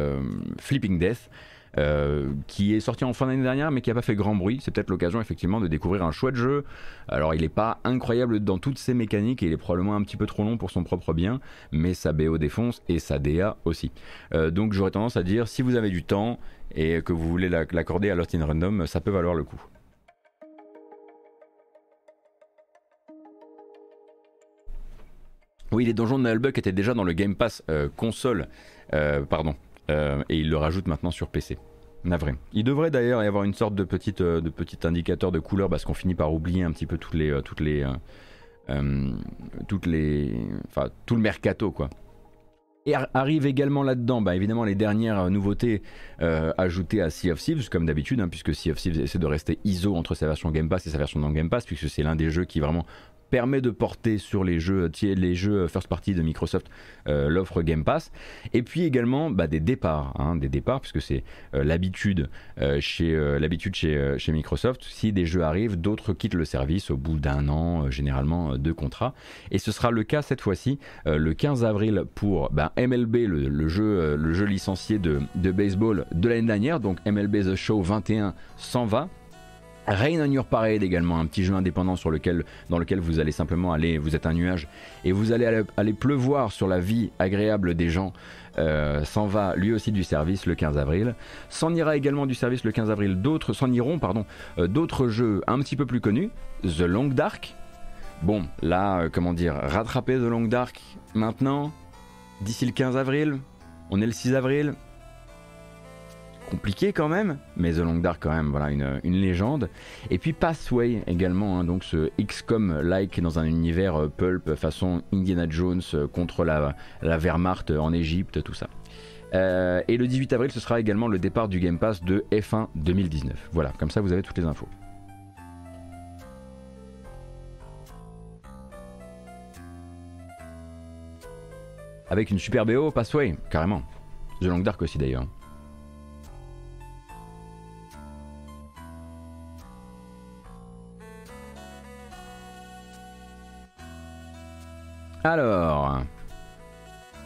Flipping Death, euh, qui est sorti en fin d'année dernière mais qui n'a pas fait grand bruit. C'est peut-être l'occasion effectivement de découvrir un chouette jeu. Alors il n'est pas incroyable dans toutes ses mécaniques et il est probablement un petit peu trop long pour son propre bien, mais sa BO défonce et sa DA aussi. Euh, donc j'aurais tendance à dire si vous avez du temps et que vous voulez l'accorder à Lost in Random, ça peut valoir le coup. Oui, les donjons de Nullbuck étaient déjà dans le Game Pass euh, console, pardon, euh, et il le rajoute maintenant sur PC. Il devrait d'ailleurs y avoir une sorte de, petite, euh, de petit indicateur de couleur parce qu'on finit par oublier un petit peu toutes les, euh, toutes les, toutes les, enfin tout le mercato quoi. Et arrive également là-dedans, bah, évidemment, les dernières nouveautés ajoutées à Sea of Thieves, comme d'habitude, hein, puisque Sea of Thieves essaie de rester ISO entre sa version Game Pass et sa version non Game Pass, puisque c'est l'un des jeux qui vraiment permet de porter sur les jeux, les jeux first party de Microsoft euh, l'offre Game Pass. Et puis également bah, des départs, hein, des départs, puisque c'est euh, l'habitude euh, chez, l'habitude chez, chez Microsoft. Si des jeux arrivent, d'autres quittent le service au bout d'un an, généralement, de contrat. Et ce sera le cas cette fois-ci, le 15 avril, pour bah, MLB, le, jeu, le jeu licencié de, de baseball de l'année dernière. Donc MLB The Show 21 s'en va Rain on Your Parade également, un petit jeu indépendant sur lequel, dans lequel vous allez simplement aller, vous êtes un nuage, et vous allez aller, pleuvoir sur la vie agréable des gens, euh, s'en va lui aussi du service le 15 avril. S'en ira également du service le 15 avril d'autres, s'en iront pardon, euh, d'autres jeux un petit peu plus connus, The Long Dark. Bon, là, euh, comment dire, rattraper The Long Dark maintenant, d'ici le 15 avril, on est le 6 avril, compliqué quand même, mais The Long Dark quand même, voilà, une, légende. Et puis Pathway également, hein, donc ce XCOM-like dans un univers euh, pulp façon Indiana Jones euh, contre la, la Wehrmacht en Égypte, tout ça. Euh, et le 18 avril, ce sera également le départ du Game Pass de F1 2019. Voilà, comme ça vous avez toutes les infos. Avec une super BO, Pathway, carrément. The Long Dark aussi d'ailleurs. Alors,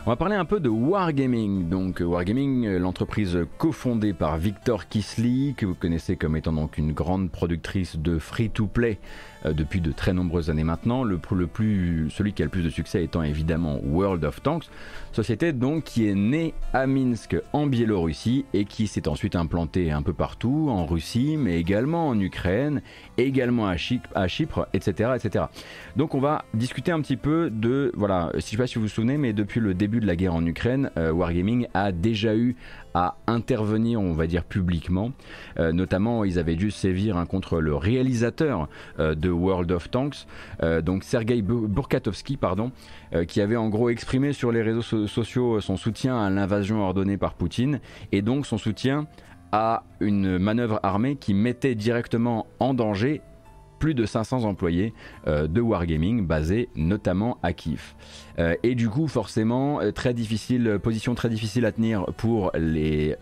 on va parler un peu de Wargaming. Donc Wargaming, l'entreprise cofondée par Victor Kisley, que vous connaissez comme étant donc une grande productrice de free-to-play euh, depuis de très nombreuses années maintenant. Le, plus, celui qui a le plus de succès étant évidemment World of Tanks, société donc qui est née à Minsk en Biélorussie et qui s'est ensuite implantée un peu partout, en Russie, mais également en Ukraine, également à, Chypre, etc., etc. Donc on va discuter un petit peu de, voilà, je sais pas si vous vous souvenez, mais depuis le début de la guerre en Ukraine, euh, Wargaming a déjà eu à intervenir, on va dire publiquement. Euh, notamment, ils avaient dû sévir hein, contre le réalisateur euh, de World of Tanks, donc Sergei Burkatovsky, pardon, qui avait en gros exprimé sur les réseaux sociaux son soutien à l'invasion ordonnée par Poutine et donc son soutien à une manœuvre armée qui mettait directement en danger plus de 500 employés de Wargaming basés notamment à Kiev. Et du coup, forcément, très difficile, position très difficile à tenir pour les,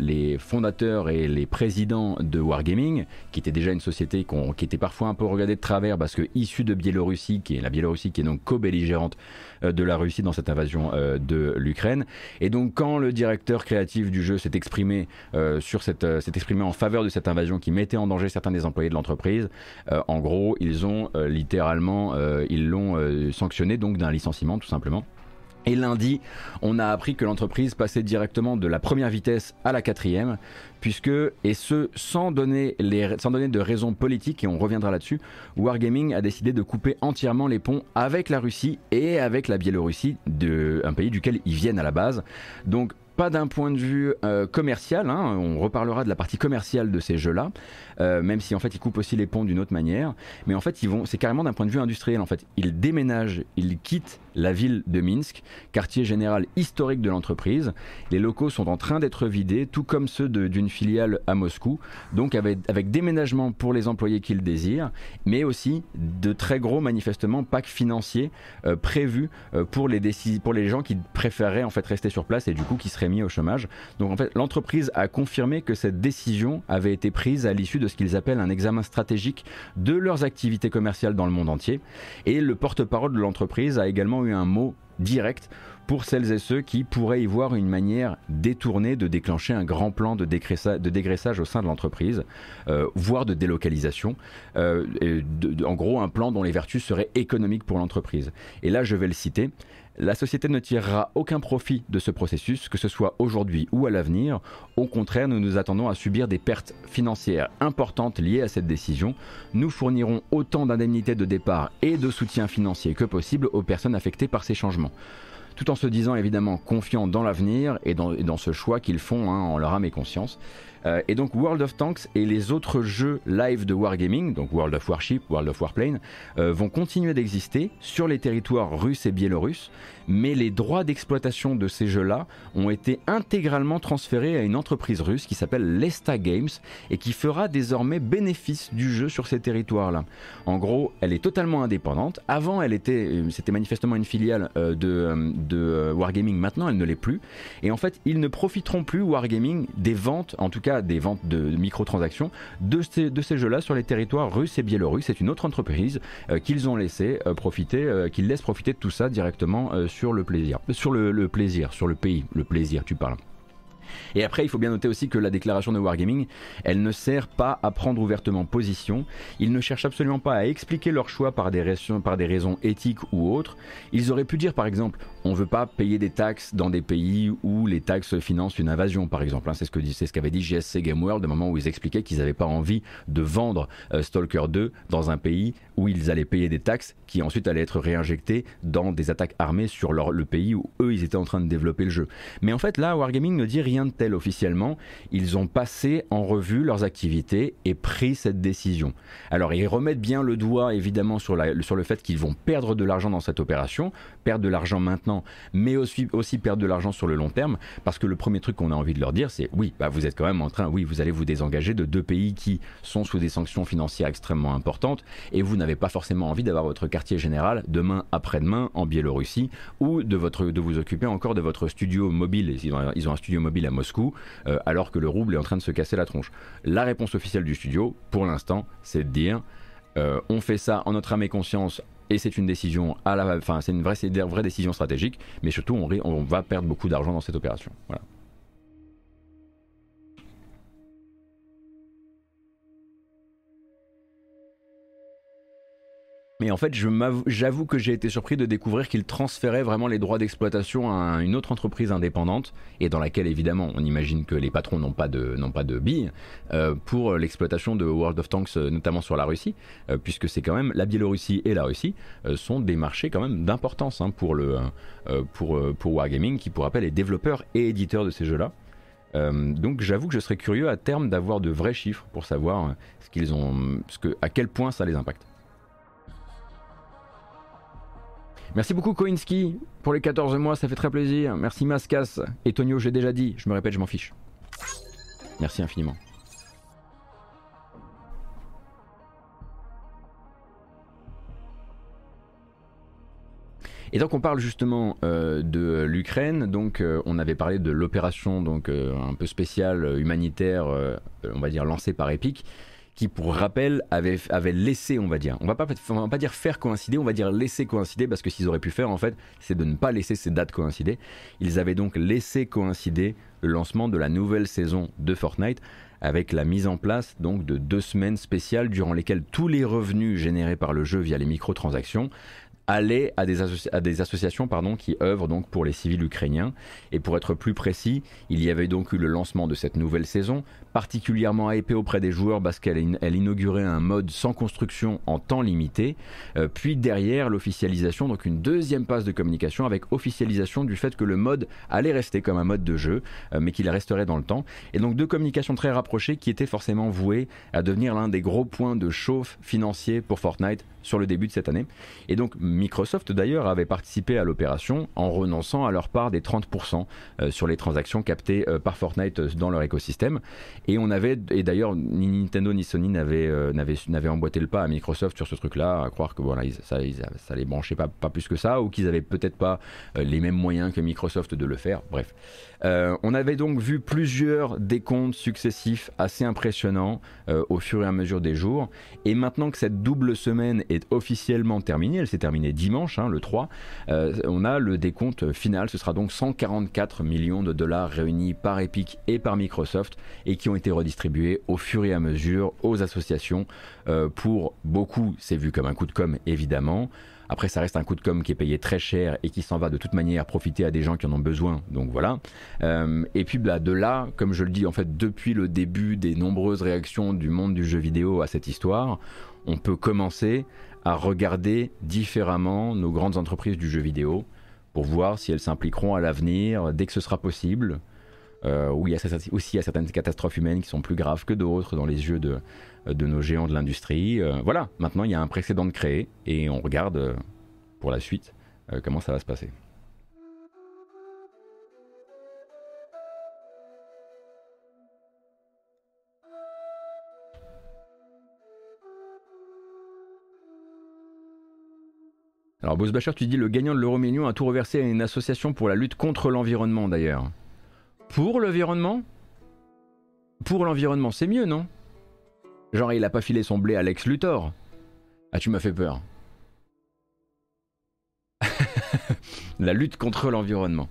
les fondateurs et les présidents de Wargaming, qui était déjà une société qui était parfois un peu regardée de travers parce que issue de Biélorussie, qui est la Biélorussie qui est donc co-belligérante euh, de la Russie dans cette invasion euh, de l'Ukraine. Et donc quand le directeur créatif du jeu s'est exprimé euh, sur cette, s'est exprimé en faveur de cette invasion qui mettait en danger certains des employés de l'entreprise, en gros ils ont littéralement ils l'ont sanctionné donc d'un licenciement tout simplement. Et lundi, on a appris que l'entreprise passait directement de la première vitesse à la quatrième, puisque, et ce, sans donner, les, sans donner de raisons politiques, et on reviendra là-dessus, Wargaming a décidé de couper entièrement les ponts avec la Russie et avec la Biélorussie, de, un pays duquel ils viennent à la base. Donc pas d'un point de vue euh, commercial, hein, on reparlera de la partie commerciale de ces jeux-là, euh, même si en fait ils coupent aussi les ponts d'une autre manière, mais en fait ils vont, c'est carrément d'un point de vue industriel en fait, ils déménagent, ils quittent la ville de Minsk, quartier général historique de l'entreprise, les locaux sont en train d'être vidés, tout comme ceux d'une filiale à Moscou, donc avec, déménagement pour les employés qu'ils désirent, mais aussi de très gros manifestement packs financiers euh, prévus pour, les pour les gens qui préféreraient en fait rester sur place et du coup qui seraient mis au chômage. Donc en fait, l'entreprise a confirmé que cette décision avait été prise à l'issue de ce qu'ils appellent un examen stratégique de leurs activités commerciales dans le monde entier. Et le porte-parole de l'entreprise a également eu un mot direct pour celles et ceux qui pourraient y voir une manière détournée de déclencher un grand plan de, dégraissage au sein de l'entreprise, euh, voire de délocalisation. Euh, en gros, un plan dont les vertus seraient économiques pour l'entreprise. Et là, je vais le citer. La société ne tirera aucun profit de ce processus, que ce soit aujourd'hui ou à l'avenir. Au contraire, nous nous attendons à subir des pertes financières importantes liées à cette décision. Nous fournirons autant d'indemnités de départ et de soutien financier que possible aux personnes affectées par ces changements tout en se disant évidemment confiants dans l'avenir et dans, ce choix qu'ils font hein, en leur âme et conscience. Euh, et donc World of Tanks et les autres jeux live de Wargaming, donc World of Warship, World of Warplane, euh, vont continuer d'exister sur les territoires russes et biélorusses, mais les droits d'exploitation de ces jeux-là ont été intégralement transférés à une entreprise russe qui s'appelle Lesta Games et qui fera désormais bénéfice du jeu sur ces territoires-là. En gros, elle est totalement indépendante. Avant, elle était, euh, c'était manifestement une filiale de, de Wargaming. Maintenant, elle ne l'est plus. Et en fait, ils ne profiteront plus Wargaming des ventes, en tout cas des ventes de microtransactions de ces, de ces jeux-là sur les territoires russes et biélorusses. C'est une autre entreprise euh, qu'ils ont laissé euh, profiter, euh, qu'ils laissent profiter de tout ça directement sur le plaisir. Sur le plaisir, sur le pays, le plaisir, tu parles. Et après, il faut bien noter aussi que la déclaration de Wargaming, elle ne sert pas à prendre ouvertement position. Ils ne cherchent absolument pas à expliquer leur choix par des, raisons, par des raisons éthiques ou autres. Ils auraient pu dire, par exemple, on ne veut pas payer des taxes dans des pays où les taxes financent une invasion, par exemple. Hein. c'est ce que qu'avait dit GSC Game World au moment où ils expliquaient qu'ils n'avaient pas envie de vendre euh, Stalker 2 dans un pays où ils allaient payer des taxes qui ensuite allaient être réinjectées dans des attaques armées sur le pays où eux ils étaient en train de développer le jeu. Mais en fait là, Wargaming ne dit rien de tel officiellement. Ils ont passé en revue leurs activités et pris cette décision. Alors ils remettent bien le doigt évidemment sur le fait qu'ils vont perdre de l'argent dans cette opération, perdre de l'argent maintenant, mais aussi, aussi perdre de l'argent sur le long terme, parce que le premier truc qu'on a envie de leur dire, c'est oui, bah vous êtes quand même en train, oui, vous allez vous désengager de deux pays qui sont sous des sanctions financières extrêmement importantes, et vous n'avez pas forcément envie d'avoir votre quartier général demain après-demain en Biélorussie, ou de, votre, de vous occuper encore de votre studio mobile, ils ont, un studio mobile à Moscou, euh, alors que le rouble est en train de se casser la tronche. La réponse officielle du studio, pour l'instant, c'est de dire... Euh, on fait ça en notre âme et conscience et c'est une décision à la, enfin c'est une vraie, vraie décision stratégique, mais surtout on, va perdre beaucoup d'argent dans cette opération. Et en fait, j'avoue que j'ai été surpris de découvrir qu'il transférait vraiment les droits d'exploitation à une autre entreprise indépendante, et dans laquelle évidemment on imagine que les patrons n'ont pas de, pas billes, euh, pour l'exploitation de World of Tanks, euh, notamment sur la Russie, euh, puisque c'est quand même la Biélorussie et la Russie sont des marchés quand même d'importance hein, pour, Wargaming, qui pour rappel est développeur et éditeur de ces jeux-là. donc j'avoue que je serais curieux à terme d'avoir de vrais chiffres pour savoir ce qu'ils ont, à quel point ça les impacte. Merci beaucoup Koinski pour les 14 mois, ça fait très plaisir. Merci Mascas et Tonio, j'ai déjà dit, je me répète, je m'en fiche. Merci infiniment. Et donc on parle justement euh, de l'Ukraine, donc euh, on avait parlé de l'opération donc euh, un peu spéciale humanitaire, on va dire lancée par Epic qui, pour rappel, avait, laissé, on va dire, on va pas, va pas dire faire coïncider, on va dire laisser coïncider, parce que s'ils auraient pu faire, en fait, c'est de ne pas laisser ces dates coïncider. Ils avaient donc laissé coïncider le lancement de la nouvelle saison de Fortnite avec la mise en place donc de deux semaines spéciales durant lesquelles tous les revenus générés par le jeu via les microtransactions des, à des associations pardon, qui œuvrent donc pour les civils ukrainiens. Et pour être plus précis, il y avait donc eu le lancement de cette nouvelle saison, particulièrement hypée auprès des joueurs parce qu'elle elle inaugurait un mode sans construction en temps limité. Euh, puis derrière l'officialisation, donc une deuxième passe de communication avec officialisation du fait que le mode allait rester comme un mode de jeu, euh, mais qu'il resterait dans le temps. Et donc deux communications très rapprochées qui étaient forcément vouées à devenir l'un des gros points de chauffe financier pour Fortnite sur le début de cette année. Et donc Microsoft d'ailleurs avait participé à l'opération en renonçant à leur part des 30% euh, sur les transactions captées par Fortnite dans leur écosystème. Et on avait, et d'ailleurs, ni Nintendo ni Sony n'avaient, euh, emboîté le pas à Microsoft sur ce truc-là, à croire que voilà, ça, ça les branchait pas, pas plus que ça, ou qu'ils avaient peut-être pas euh, les mêmes moyens que Microsoft de le faire. Bref. Euh, on avait donc vu plusieurs décomptes successifs assez impressionnants au fur et à mesure des jours. Et maintenant que cette double semaine est officiellement terminée, elle s'est terminée dimanche, hein, le 3, on a le décompte final. Ce sera donc 144 millions de dollars réunis par Epic et par Microsoft et qui ont été redistribués au fur et à mesure aux associations. Euh, pour beaucoup, c'est vu comme un coup de com, évidemment. Après, ça reste un coup de com qui est payé très cher et qui s'en va de toute manière profiter à des gens qui en ont besoin. Donc voilà. Euh, et puis bah, de là, comme je le dis, en fait, depuis le début des nombreuses réactions du monde du jeu vidéo à cette histoire, on peut commencer à regarder différemment nos grandes entreprises du jeu vidéo pour voir si elles s'impliqueront à l'avenir dès que ce sera possible euh, il y a aussi il certaines catastrophes humaines qui sont plus graves que d'autres dans les yeux de, nos géants de l'industrie. Euh, voilà, maintenant il y a un précédent de créé et on regarde euh, pour la suite comment ça va se passer. Alors Boss tu dis le gagnant de l'euro million a tout reversé à une association pour la lutte contre l'environnement d'ailleurs. Pour l'environnement? Pour l'environnement, c'est mieux, non? Genre, il a pas filé son blé à Lex Luthor. Ah, tu m'as fait peur. La lutte contre l'environnement.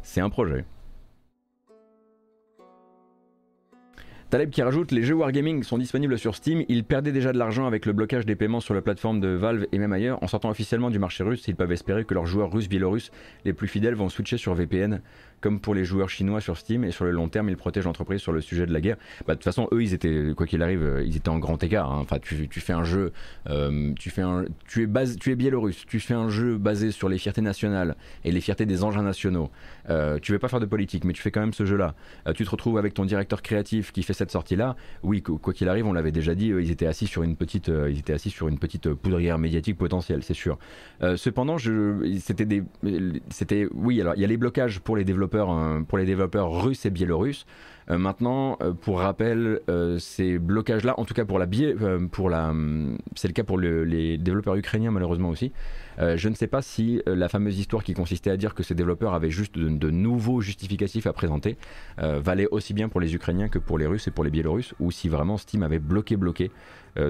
C'est un projet. Taleb qui rajoute les jeux Wargaming sont disponibles sur Steam. Ils perdaient déjà de l'argent avec le blocage des paiements sur la plateforme de Valve et même ailleurs. En sortant officiellement du marché russe, ils peuvent espérer que leurs joueurs russes, biélorusses les plus fidèles vont switcher sur VPN comme pour les joueurs chinois sur Steam, et sur le long terme, ils protègent l'entreprise sur le sujet de la guerre. Bah, de toute façon, eux, ils étaient, quoi qu'il arrive, euh, ils étaient en grand écart. Hein. Enfin, tu, fais un jeu, euh, tu, fais tu, es base, tu es biélorusse, tu fais un jeu basé sur les fiertés nationales et les fiertés des engins nationaux. Euh, tu veux pas faire de politique, mais tu fais quand même ce jeu-là. tu te retrouves avec ton directeur créatif qui fait cette sortie-là. Oui, quoi qu'il arrive, on l'avait déjà dit, ils étaient assis sur une petite, ils étaient assis sur une petite poudrière médiatique potentielle, c'est sûr. cependant, c'était des, c'était, oui, alors il y a les blocages pour les développeurs, pour les développeurs russes et biélorusses. Euh, maintenant, euh, pour rappel, euh, ces blocages-là, en tout cas pour la pour la, c'est le cas pour les développeurs ukrainiens malheureusement aussi. je ne sais pas si la fameuse histoire qui consistait à dire que ces développeurs avaient juste de, nouveaux justificatifs à présenter valait aussi bien pour les Ukrainiens que pour les Russes et pour les Biélorusses, ou si vraiment Steam avait bloqué bloqué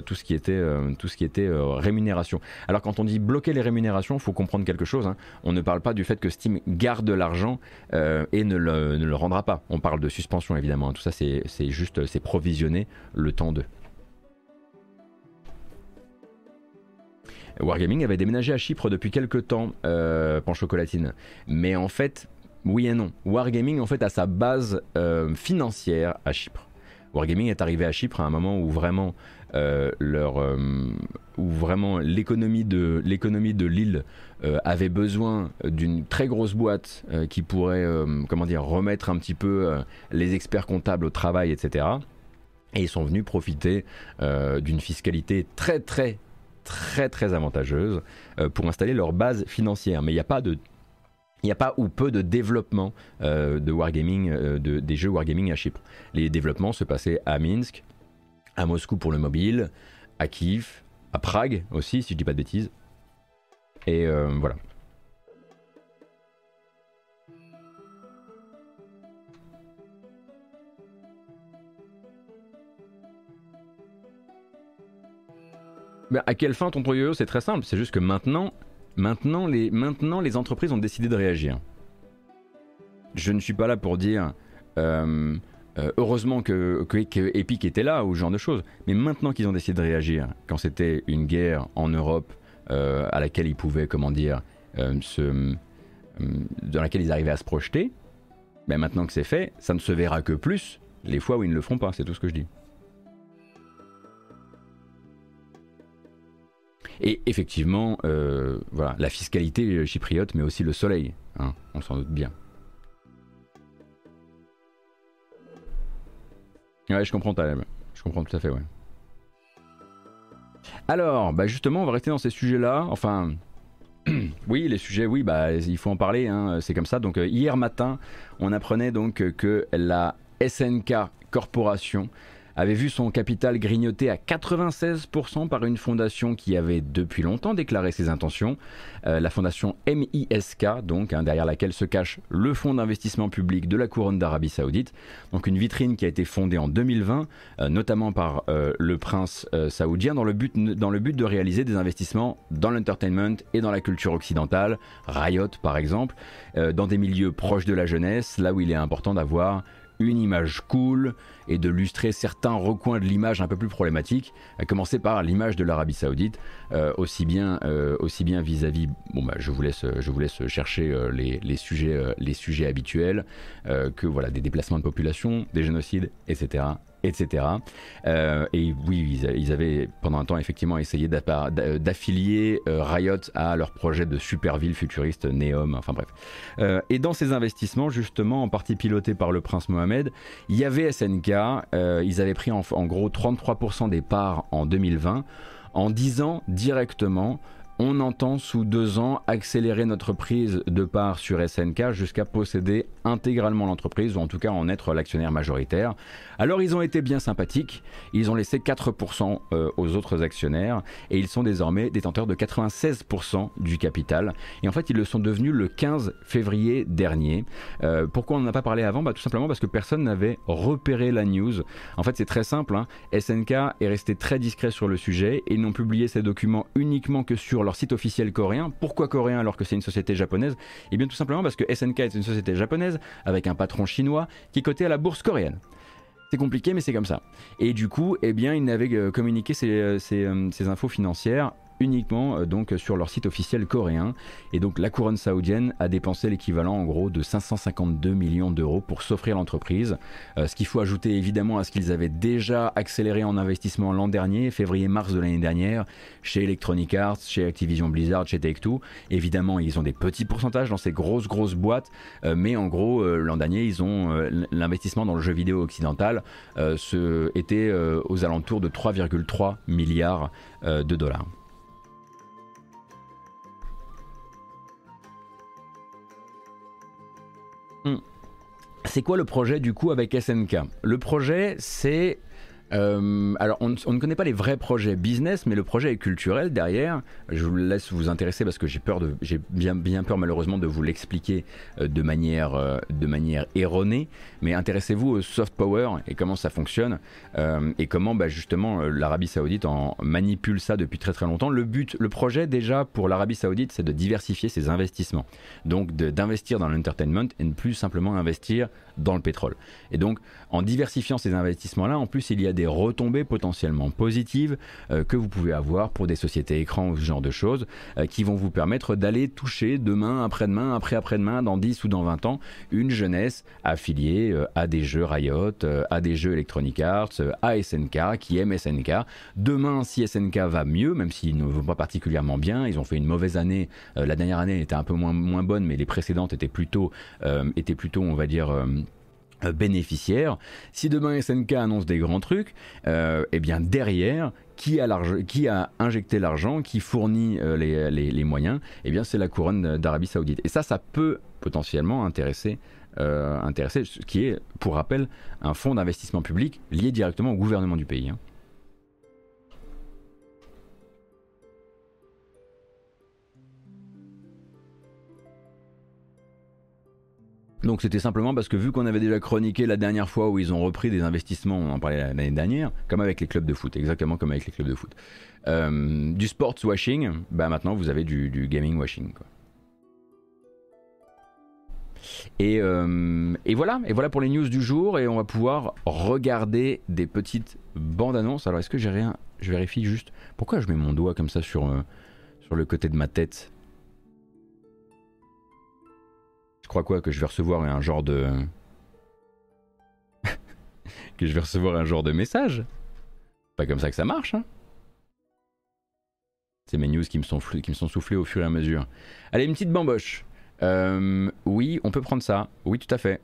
tout ce qui était, tout ce qui était rémunération. Alors quand on dit bloquer les rémunérations, il faut comprendre quelque chose. Hein. On ne parle pas du fait que Steam garde l'argent et ne le, ne le, rendra pas. On parle de suspension évidemment. Tout ça c'est juste, c'est provisionné le temps de. Wargaming avait déménagé à Chypre depuis quelques temps, euh. Mais en fait, oui et non. Wargaming en fait a sa base financière à Chypre. Wargaming est arrivé à Chypre à un moment où vraiment euh, leur, euh, l'économie de l'île euh, avait besoin d'une très grosse boîte qui pourrait comment dire remettre un petit peu les experts comptables au travail, etc. Et ils sont venus profiter d'une fiscalité très très très très avantageuse pour installer leur base financière. Mais il n'y a pas de il n'y a pas ou peu de développement de wargaming, de, des jeux wargaming à Chypre. Les développements se passaient à Minsk, à Moscou pour le mobile, à Kiev, à Prague aussi, si je dis pas de bêtises. Et voilà. Mais à quelle fin ton yo C'est très simple. C'est juste que maintenant, maintenant les, entreprises ont décidé de réagir. Je ne suis pas là pour dire euh, euh, heureusement que, que, Epic était là ou ce genre de choses. Mais maintenant qu'ils ont décidé de réagir, quand c'était une guerre en Europe euh, à laquelle ils pouvaient, comment dire, se, dans laquelle ils arrivaient à se projeter, ben maintenant que c'est fait, ça ne se verra que plus les fois où ils ne le feront pas. C'est tout ce que je dis. Et effectivement, euh, voilà, la fiscalité chypriote, mais aussi le soleil, hein, on s'en doute bien. Ouais, je comprends, je comprends tout à fait, ouais. Alors, bah justement, on va rester dans ces sujets-là. Enfin, oui, les sujets, oui, bah il faut en parler, hein, c'est comme ça. Donc euh, hier matin, on apprenait donc que la SNK Corporation avait vu son capital grignoté à 96% par une fondation qui avait depuis longtemps déclaré ses intentions, euh, la fondation MISK, donc hein, derrière laquelle se cache le fonds d'investissement public de la couronne d'Arabie Saoudite. Donc une vitrine qui a été fondée en 2020, euh, notamment par euh, le prince saoudien, dans le, but, dans le but de réaliser des investissements dans l'entertainment et dans la culture occidentale, Riot par exemple, dans des milieux proches de la jeunesse, là où il est important d'avoir une image cool et de lustrer certains recoins de l'image un peu plus problématiques, à commencer par l'image de l'Arabie Saoudite, euh, aussi bien euh, aussi bien vis-à-vis. bon bah je vous laisse chercher euh, les, les, sujets les sujets habituels que voilà des déplacements de population, des génocides, etc etc. Euh, et oui, ils, avaient pendant un temps effectivement essayé d'affilier euh, Riot à leur projet de super ville futuriste Neom, enfin bref. Euh, et dans ces investissements, justement, en partie pilotés par le prince Mohamed, il y avait SNK, ils avaient pris en, en gros 33% des parts en 2020 en disant directement on entend sous deux ans accélérer notre prise de part sur SNK jusqu'à posséder intégralement l'entreprise, ou en tout cas en être l'actionnaire majoritaire. Alors ils ont été bien sympathiques, ils ont laissé 4% euh, aux autres actionnaires, et ils sont désormais détenteurs de 96% du capital. Et en fait ils le sont devenus le 15 février dernier. Euh, pourquoi on n'en a pas parlé avant? Bah, Tout simplement parce que personne n'avait repéré la news. En fait c'est très simple, hein. SNK est resté très discret sur le sujet, et ils n'ont publié ces documents uniquement que sur leur site officiel coréen. Pourquoi coréen alors que c'est une société japonaise? Eh bien tout simplement parce que SNK est une société japonaise avec un patron chinois qui est coté à la bourse coréenne. C'est compliqué, mais c'est comme ça. Et du coup, eh bien, ils n'avaient euh, communiqué ces, euh, euh, ces infos financières uniquement euh, donc sur leur site officiel coréen. Et donc la couronne saoudienne a dépensé l'équivalent en gros de 552 millions d'euros pour s'offrir l'entreprise. Euh, ce qu'il faut ajouter évidemment à ce qu'ils avaient déjà accéléré en investissement l'an dernier, février-mars de l'année dernière, chez Electronic Arts, chez Activision Blizzard, chez Take-Two. Évidemment, ils ont des petits pourcentages dans ces grosses grosses boîtes, euh, mais en gros l'an dernier, ils ont l'investissement dans le jeu vidéo occidental était aux alentours de 3,3 milliards de dollars. C'est quoi le projet du coup avec SNK Le projet c'est euh, alors, on, ne connaît pas les vrais projets business, mais le projet est culturel derrière. Je vous laisse vous intéresser parce que j'ai peur j'ai bien, bien peur malheureusement de vous l'expliquer euh, de manière, euh, de manière erronée. Mais intéressez-vous au soft power et comment ça fonctionne et comment, bah, justement, l'Arabie Saoudite en manipule ça depuis très très longtemps. Le but, le projet déjà pour l'Arabie Saoudite, c'est de diversifier ses investissements. Donc, d'investir dans l'entertainment et ne plus simplement investir dans le pétrole. Et donc, en diversifiant ces investissements-là, en plus, il y a des retombées potentiellement positives euh, que vous pouvez avoir pour des sociétés écrans ou ce genre de choses euh, qui vont vous permettre d'aller toucher demain, après-demain, après-après-demain, dans 10 ou dans 20 ans, une jeunesse affiliée euh, à des jeux Riot, à des jeux Electronic Arts, à SNK, qui aime SNK. Demain, si SNK va mieux, même s'ils ne vont pas particulièrement bien, ils ont fait une mauvaise année, la dernière année était un peu moins, moins bonne, mais les précédentes étaient plutôt, on va dire, bénéficiaires. Si demain SNK annonce des grands trucs, euh, eh bien derrière, qui a, injecté l'argent, qui fournit euh, les, moyens, eh bien c'est la couronne d'Arabie Saoudite. Et ça, ça peut potentiellement intéresser, intéresser ce qui est, pour rappel, un fonds d'investissement public lié directement au gouvernement du pays. Hein. Donc c'était simplement parce que vu qu'on avait déjà chroniqué la dernière fois où ils ont repris des investissements, on en parlait l'année dernière, comme avec les clubs de foot, exactement comme avec les clubs de foot, euh, du sports washing, bah maintenant vous avez du, gaming washing. Euh, et, voilà, et voilà pour les news du jour, et on va pouvoir regarder des petites bandes annonces. Alors est-ce que j'ai rien Je vérifie juste. Pourquoi je mets mon doigt comme ça sur, euh, sur le côté de ma tête? Je crois quoi Que je vais recevoir un genre de. que je vais recevoir un genre de message? Pas comme ça que ça marche, hein C'est mes news qui me, sont qui me sont soufflés au fur et à mesure. Allez, une petite bamboche. Euh, oui, on peut prendre ça. Oui, tout à fait.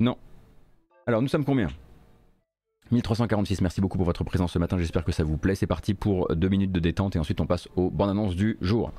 Non. Alors, nous sommes combien? 1346, merci beaucoup pour votre présence ce matin, j'espère que ça vous plaît. C'est parti pour deux minutes de détente et ensuite on passe aux bandes annonces du jour.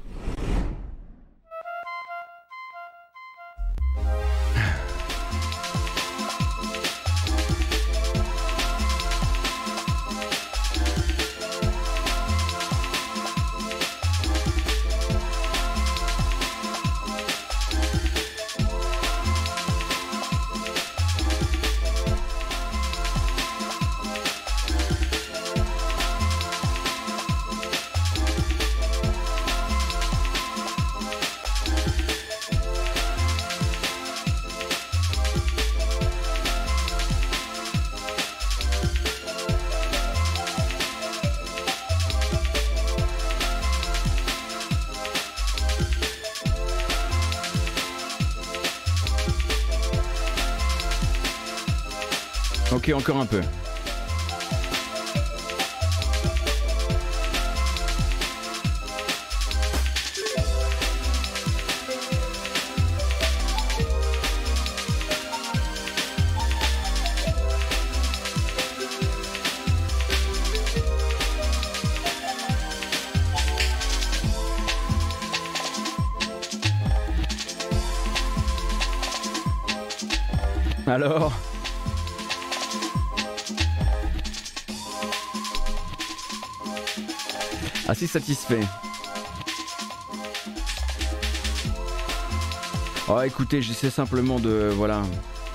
Écoutez, j'essaie simplement de... Voilà.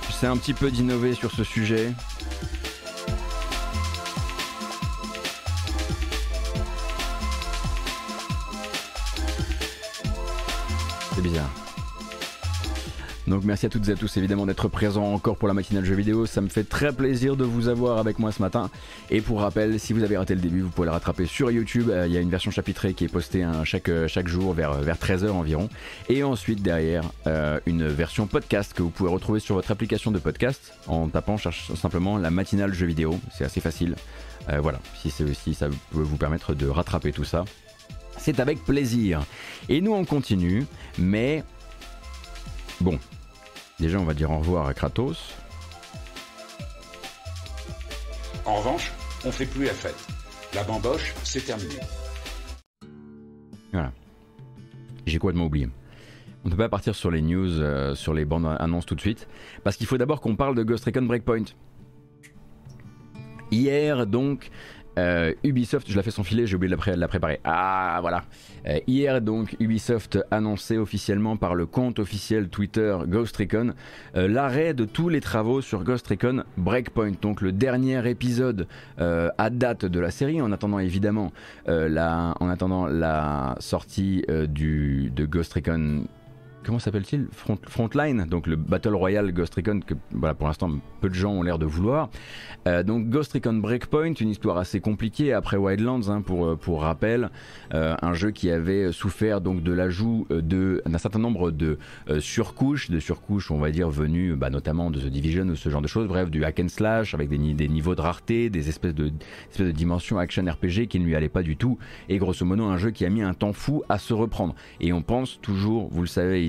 J'essaie un petit peu d'innover sur ce sujet. Merci à toutes et à tous évidemment d'être présents encore pour la matinale jeu vidéo. Ça me fait très plaisir de vous avoir avec moi ce matin. Et pour rappel, si vous avez raté le début, vous pouvez le rattraper sur YouTube. Euh, il y a une version chapitrée qui est postée chaque, euh, chaque jour vers, vers 13h environ. Et ensuite derrière, euh, une version podcast que vous pouvez retrouver sur votre application de podcast en tapant cherche simplement la matinale jeu vidéo. C'est assez facile. voilà, si, si ça peut vous permettre de rattraper tout ça. C'est avec plaisir. Et nous on continue, mais bon, Déjà, on va dire au revoir à Kratos. En revanche, on fait plus la fête. La bamboche, c'est terminé. Voilà. J'ai complètement oublié. On ne peut pas partir sur les news, euh, sur les bandes annonces tout de suite, parce qu'il faut d'abord qu'on parle de Ghost Recon Breakpoint. Hier, donc, euh, Ubisoft, je la fais son filet, j'ai oublié de la, préparer. Ah voilà. Euh, hier donc, Ubisoft annonçait officiellement par le compte officiel Twitter Ghost Recon euh, l'arrêt de tous les travaux sur Ghost Recon Breakpoint. Donc le dernier épisode à date de la série, en attendant évidemment la, en attendant la sortie du, de Ghost Recon comment s'appelle-t-il Frontline, donc le Battle Royale Ghost Recon que voilà, pour l'instant peu de gens ont l'air de vouloir. Euh, donc Ghost Recon Breakpoint, une histoire assez compliquée après Wildlands hein, pour, euh, pour rappel, euh, un jeu qui avait souffert donc de l'ajout d'un certain nombre de surcouches, de surcouches on va dire venues bah, notamment de The Division ou ce genre de choses, bref du hack and slash avec des, des niveaux de rareté, des espèces de, espèces de dimensions action RPG qui ne lui allaient pas du tout et grosso modo un jeu qui a mis un temps fou à se reprendre. Et on pense toujours, vous le savez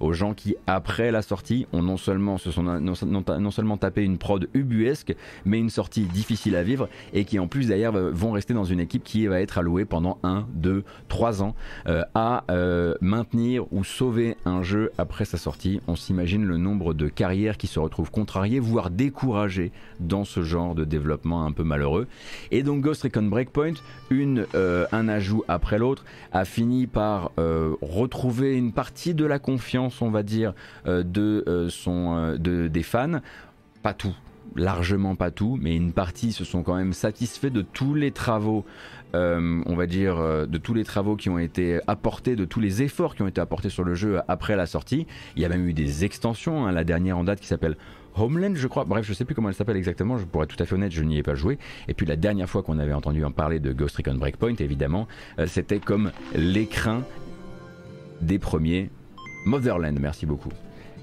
aux gens qui après la sortie ont non seulement se sont non, seulement tapé une prod ubuesque, mais une sortie difficile à vivre et qui en plus d'ailleurs vont rester dans une équipe qui va être allouée pendant 1, 2, 3 ans euh, à euh, maintenir ou sauver un jeu après sa sortie. On s'imagine le nombre de carrières qui se retrouvent contrariées, voire découragées dans ce genre de développement un peu malheureux. Et donc Ghost Recon Breakpoint, une, euh, un ajout après l'autre, a fini par retrouver une partie de la confiance, on va dire, de, son, de, des fans. Pas tout, largement pas tout, mais une partie se sont quand même satisfaits de tous les travaux euh, on va dire, euh, de tous les travaux qui ont été apportés, de tous les efforts qui ont été apportés sur le jeu après la sortie. Il y a même eu des extensions, hein, la dernière en date qui s'appelle Homeland, je crois. Bref, je sais plus comment elle s'appelle exactement. Je pourrais tout à fait honnête, je n'y ai pas joué. Et puis la dernière fois qu'on avait entendu en parler de Ghost Recon Breakpoint, évidemment, euh, c'était comme l'écrin des premiers Motherland. Merci beaucoup.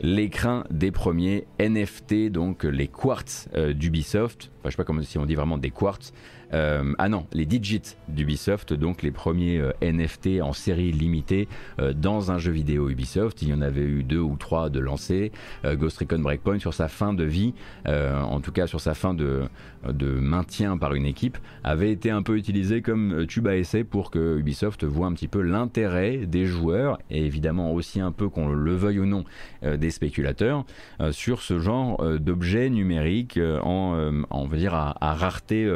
L'écrin des premiers NFT, donc les quartz d'Ubisoft. Enfin, je sais pas comment si on dit vraiment des quartz. Euh, ah non, les digits d'Ubisoft, donc les premiers euh, NFT en série limitée euh, dans un jeu vidéo Ubisoft. Il y en avait eu deux ou trois de lancés. Ghost Recon Breakpoint sur sa fin de vie, en tout cas sur sa fin de, maintien par une équipe, avait été un peu utilisé comme tube à essai pour que Ubisoft voit un petit peu l'intérêt des joueurs et évidemment aussi un peu qu'on le veuille ou non des spéculateurs sur ce genre d'objets numériques en, on à rareté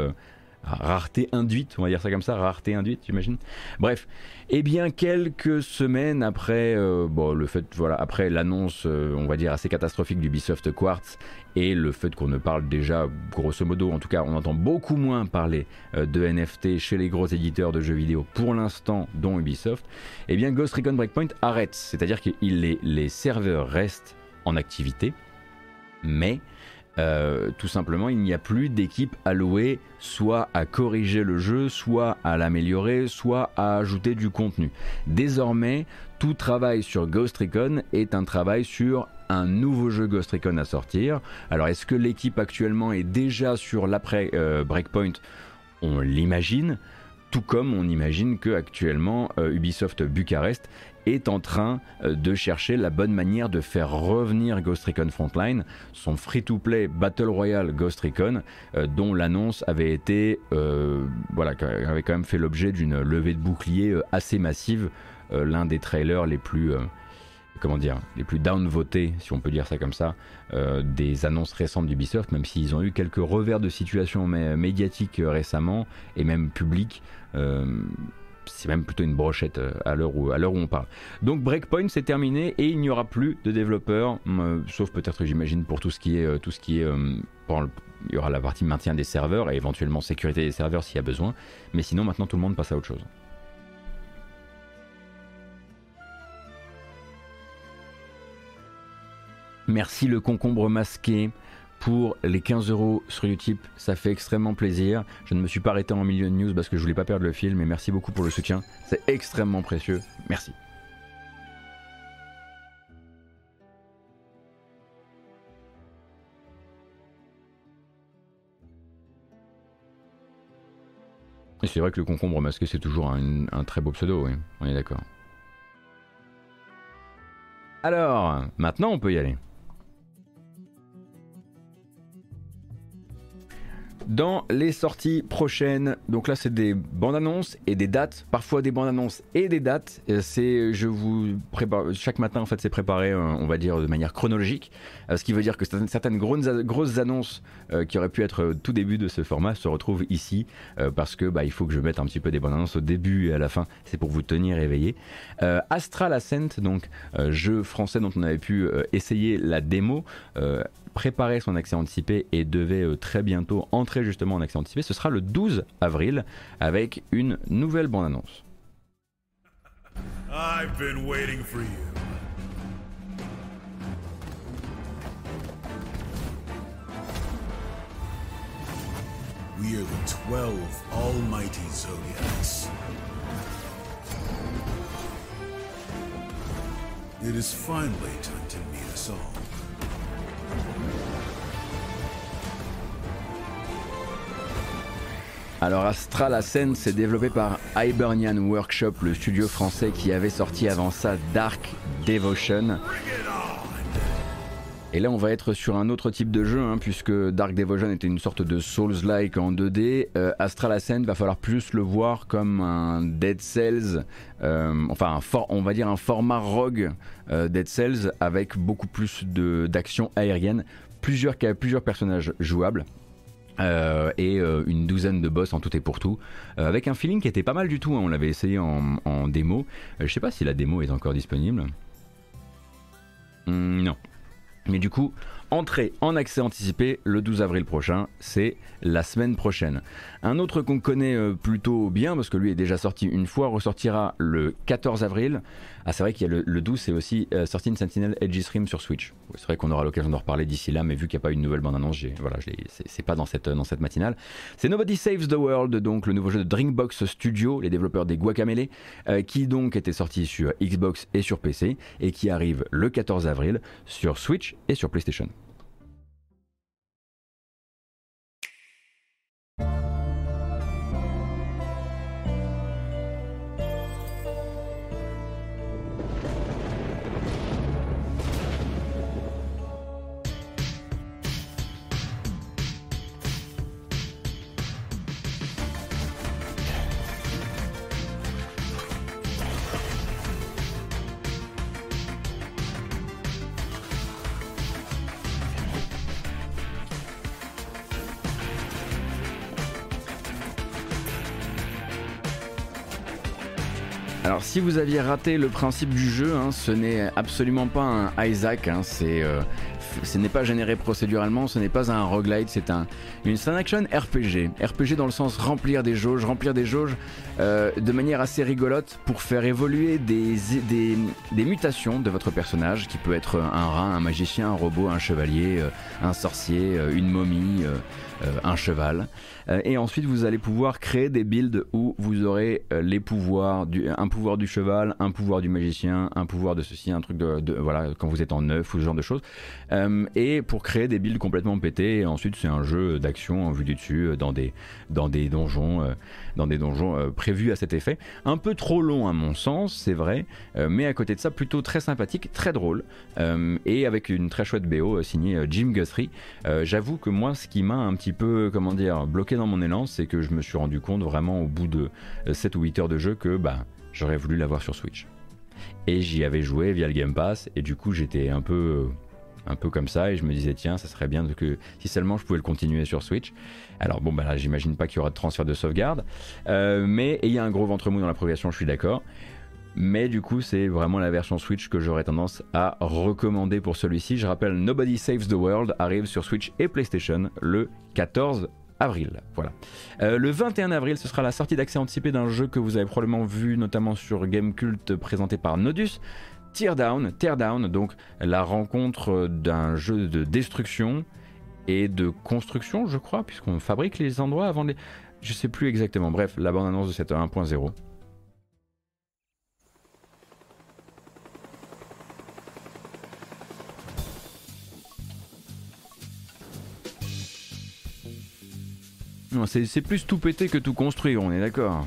rareté induite, on va dire ça comme ça, rareté induite, j'imagine. Bref, et eh bien quelques semaines après, euh, le fait, voilà, après l'annonce, euh, on va dire assez catastrophique d'Ubisoft Quartz et le fait qu'on ne parle déjà, grosso modo, en tout cas, on entend beaucoup moins parler euh, de NFT chez les gros éditeurs de jeux vidéo pour l'instant, dont Ubisoft. Et eh bien Ghost Recon Breakpoint arrête, c'est-à-dire que les serveurs restent en activité, mais euh, tout simplement, il n'y a plus d'équipe allouée soit à corriger le jeu, soit à l'améliorer, soit à ajouter du contenu. Désormais, tout travail sur Ghost Recon est un travail sur un nouveau jeu Ghost Recon à sortir. Alors, est-ce que l'équipe actuellement est déjà sur l'après euh, Breakpoint? On l'imagine tout comme on imagine que actuellement euh, Ubisoft Bucarest est en train euh, de chercher la bonne manière de faire revenir Ghost Recon Frontline, son free-to-play Battle Royale Ghost Recon, euh, dont l'annonce avait été, euh, voilà, avait quand même fait l'objet d'une levée de bouclier assez massive, l'un des trailers les plus comment dire, les plus downvotés, si on peut dire ça comme ça, des annonces récentes d'Ubisoft, même s'ils ont eu quelques revers de situation médiatiques récemment et même publics c'est même plutôt une brochette euh, à l'heure où, où on parle. Donc Breakpoint c'est terminé et il n'y aura plus de développeurs, euh, sauf peut-être j'imagine pour tout ce qui est, euh, tout ce qui est il y aura la partie maintien des serveurs et éventuellement sécurité des serveurs s'il y a besoin, mais sinon maintenant tout le monde passe à autre chose. Merci le concombre masqué pour les 15 euros sur YouTube. Ça fait extrêmement plaisir. Je ne me suis pas arrêté en milieu de news parce que je voulais pas perdre le fil, mais merci beaucoup pour le soutien. C'est extrêmement précieux. Merci. Et c'est vrai que le concombre masqué, c'est toujours un, un, très beau pseudo, oui. On est d'accord. Alors, maintenant on peut y aller. Dans les sorties prochaines, donc là c'est des bandes annonces et des dates, parfois des bandes annonces et des dates. Euh, c'est, je vous prépare, chaque matin en fait c'est préparé, euh, on va dire de manière chronologique, euh, ce qui veut dire que certaines grosses, annonces qui auraient pu être tout début de ce format se retrouvent ici parce que bah, il faut que je mette un petit peu des bandes annonces au début et à la fin, c'est pour vous tenir éveillé. Astral Ascent, donc jeu français dont on avait pu essayer la démo préparer son accès anticipé et devait euh, très bientôt entrer justement en accès anticipé. Ce sera le 12 avril avec une nouvelle bande-annonce. I've been waiting for you. We are the 12 almighty Zodiacs. Alors Astral Ascent s'est développé par Hibernian Workshop, le studio français qui avait sorti avant ça Dark Devotion. Et là on va être sur un autre type de jeu, hein, puisque Dark Devotion était une sorte de Souls-like en 2D. Euh, Astral va falloir plus le voir comme un Dead Cells, euh, enfin on va dire un format rogue euh, Dead Cells avec beaucoup plus d'action aérienne, plusieurs personnages jouables. Euh, et euh, une douzaine de boss en tout et pour tout, euh, avec un feeling qui était pas mal du tout. Hein. on l'avait essayé en, démo. je sais pas si la démo est encore disponible. Hmm, non. Mais du coup, entrée en accès anticipé le 12 avril prochain, c'est la semaine prochaine. Un autre qu'on connaît euh, plutôt bien, parce que lui est déjà sorti une fois, ressortira le 14 avril. Ah, c'est vrai qu'il y a le, le 12, c'est aussi euh, Sentinel Edge Stream sur Switch. C'est vrai qu'on aura l'occasion d'en reparler d'ici là, mais vu qu'il n'y a pas une nouvelle bande-annonce, voilà, c'est pas dans cette, dans cette matinale. C'est Nobody Saves the World, donc le nouveau jeu de Drinkbox Studio, les développeurs des Guacamele, euh, qui donc était sorti sur Xbox et sur PC, et qui arrive le 14 avril sur Switch et sur PlayStation. Si vous aviez raté le principe du jeu, hein, ce n'est absolument pas un Isaac, hein, c'est, euh, ce n'est pas généré procéduralement, ce n'est pas un roguelite, c'est un, une stand action RPG. RPG dans le sens remplir des jauges, remplir des jauges euh, de manière assez rigolote pour faire évoluer des, mutations de votre personnage, qui peut être un rat, un magicien, un robot, un chevalier, euh, un sorcier, une momie, un cheval. Euh, et ensuite, vous allez pouvoir créer des builds où vous aurez euh, les pouvoirs du, un pouvoir du cheval, un pouvoir du magicien, un pouvoir de ceci, un truc de, voilà, quand vous êtes en neuf ou ce genre de choses. Euh, et pour créer des builds complètement pétés. Et ensuite, c'est un jeu d'action en vue du dessus dans des, dans des donjons, dans des donjons prévus à cet effet. Un peu trop long à mon sens, c'est vrai, mais à côté de ça, plutôt très sympathique, très drôle, et avec une très chouette BO signée Jim Guthrie. J'avoue que moi, ce qui m'a un petit peu, comment dire, bloqué dans mon élan, c'est que je me suis rendu compte vraiment au bout de 7 ou 8 heures de jeu que bah, j'aurais voulu l'avoir sur Switch. Et j'y avais joué via le Game Pass, et du coup j'étais un peu, un peu comme ça, et je me disais tiens, ça serait bien que si seulement je pouvais le continuer sur Switch. Alors bon, bah là j'imagine pas qu'il y aura de transfert de sauvegarde, euh, mais il y a un gros ventre mou dans la progression, je suis d'accord. Mais du coup, c'est vraiment la version Switch que j'aurais tendance à recommander pour celui-ci. Je rappelle, Nobody Saves the World arrive sur Switch et PlayStation le 14 avril. Voilà. Euh, le 21 avril, ce sera la sortie d'accès anticipé d'un jeu que vous avez probablement vu notamment sur Gamecult présenté par Nodus. Teardown, Teardown, donc la rencontre d'un jeu de destruction et de construction, je crois, puisqu'on fabrique les endroits avant les. Je sais plus exactement. Bref, la bande-annonce de cette 1.0. C'est plus tout péter que tout construire, on est d'accord.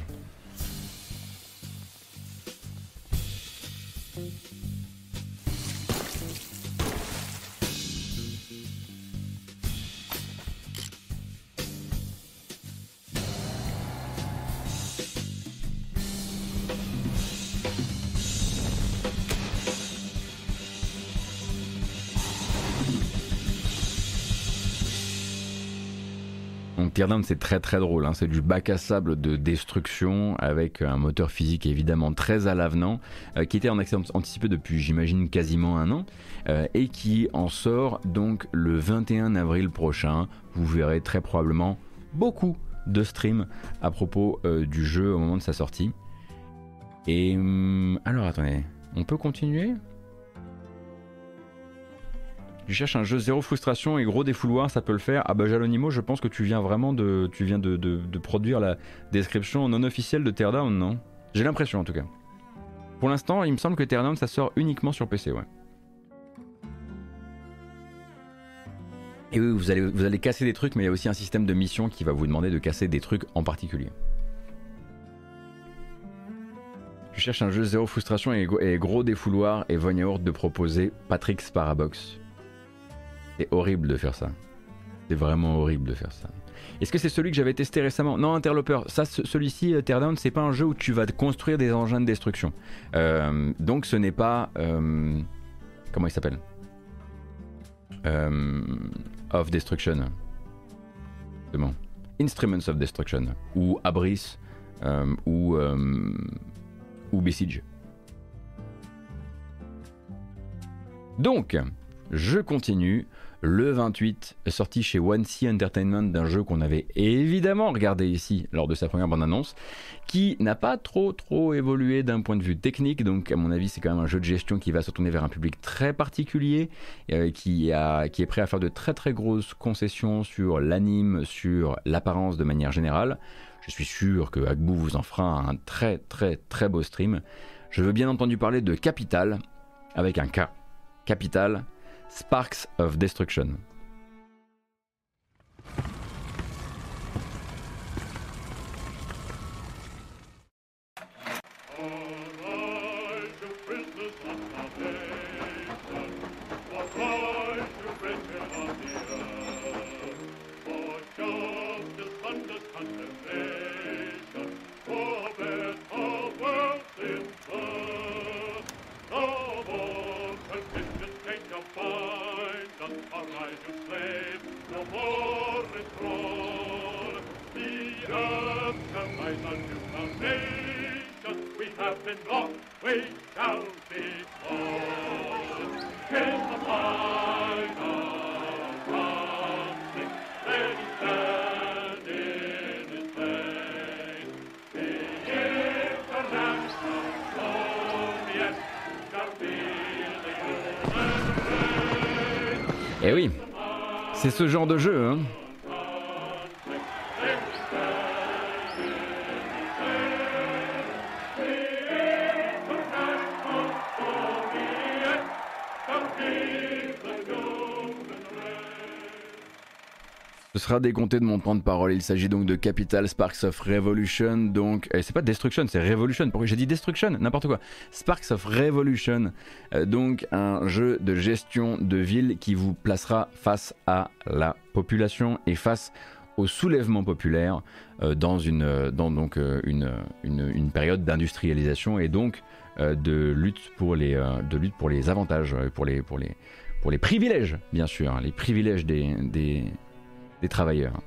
C'est très très drôle, hein. c'est du bac à sable de destruction avec un moteur physique évidemment très à l'avenant, euh, qui était en accès anticipé depuis j'imagine quasiment un an, euh, et qui en sort donc le 21 avril prochain. Vous verrez très probablement beaucoup de streams à propos euh, du jeu au moment de sa sortie. Et hum, alors attendez, on peut continuer? Tu cherches un jeu zéro frustration et gros défouloir, ça peut le faire. Ah bah Jalonimo, je pense que tu viens vraiment de, tu viens de, produire la description non officielle de Teardown, non? J'ai l'impression en tout cas. Pour l'instant, il me semble que Teardown ça sort uniquement sur PC, ouais. Et oui, vous allez, vous allez casser des trucs, mais il y a aussi un système de mission qui va vous demander de casser des trucs en particulier. Je cherche un jeu zéro frustration et, gros défouloir et Von de proposer Patrick's Parabox. C'est horrible de faire ça. C'est vraiment horrible de faire ça. Est-ce que c'est celui que j'avais testé récemment? Non, Interloper. Ça, celui-ci, euh, Teardown, c'est pas un jeu où tu vas construire des engins de destruction. Euh, donc, ce n'est pas. Euh, comment il s'appelle? Of Destruction. Instruments of Destruction. Ou Abris. ou. ou Besiege. Donc, je continue. Le 28, sorti chez One Sea Entertainment d'un jeu qu'on avait évidemment regardé ici lors de sa première bande-annonce, qui n'a pas trop trop évolué d'un point de vue technique, donc à mon avis c'est quand même un jeu de gestion qui va se tourner vers un public très particulier, euh, qui, a, qui est prêt à faire de très très grosses concessions sur l'anime, sur l'apparence de manière générale. Je suis sûr que Agbu vous en fera un très très très beau stream. Je veux bien entendu parler de Capital, avec un K. Capital, Sparks of Destruction. Eh oui, c'est ce genre de jeu. Hein. Sera décompté de mon temps de parole. Il s'agit donc de Capital Sparks of Revolution. Donc, eh, c'est pas Destruction, c'est Revolution. Pourquoi j'ai dit Destruction? N'importe quoi. Sparks of Revolution. Euh, donc, un jeu de gestion de ville qui vous placera face à la population et face au soulèvement populaire euh, dans, une, dans donc, euh, une, une, période d'industrialisation et donc de, lutte pour les, de lutte pour les avantages, pour les, pour les, pour les privilèges, bien sûr, hein, les privilèges des, des des travailleurs.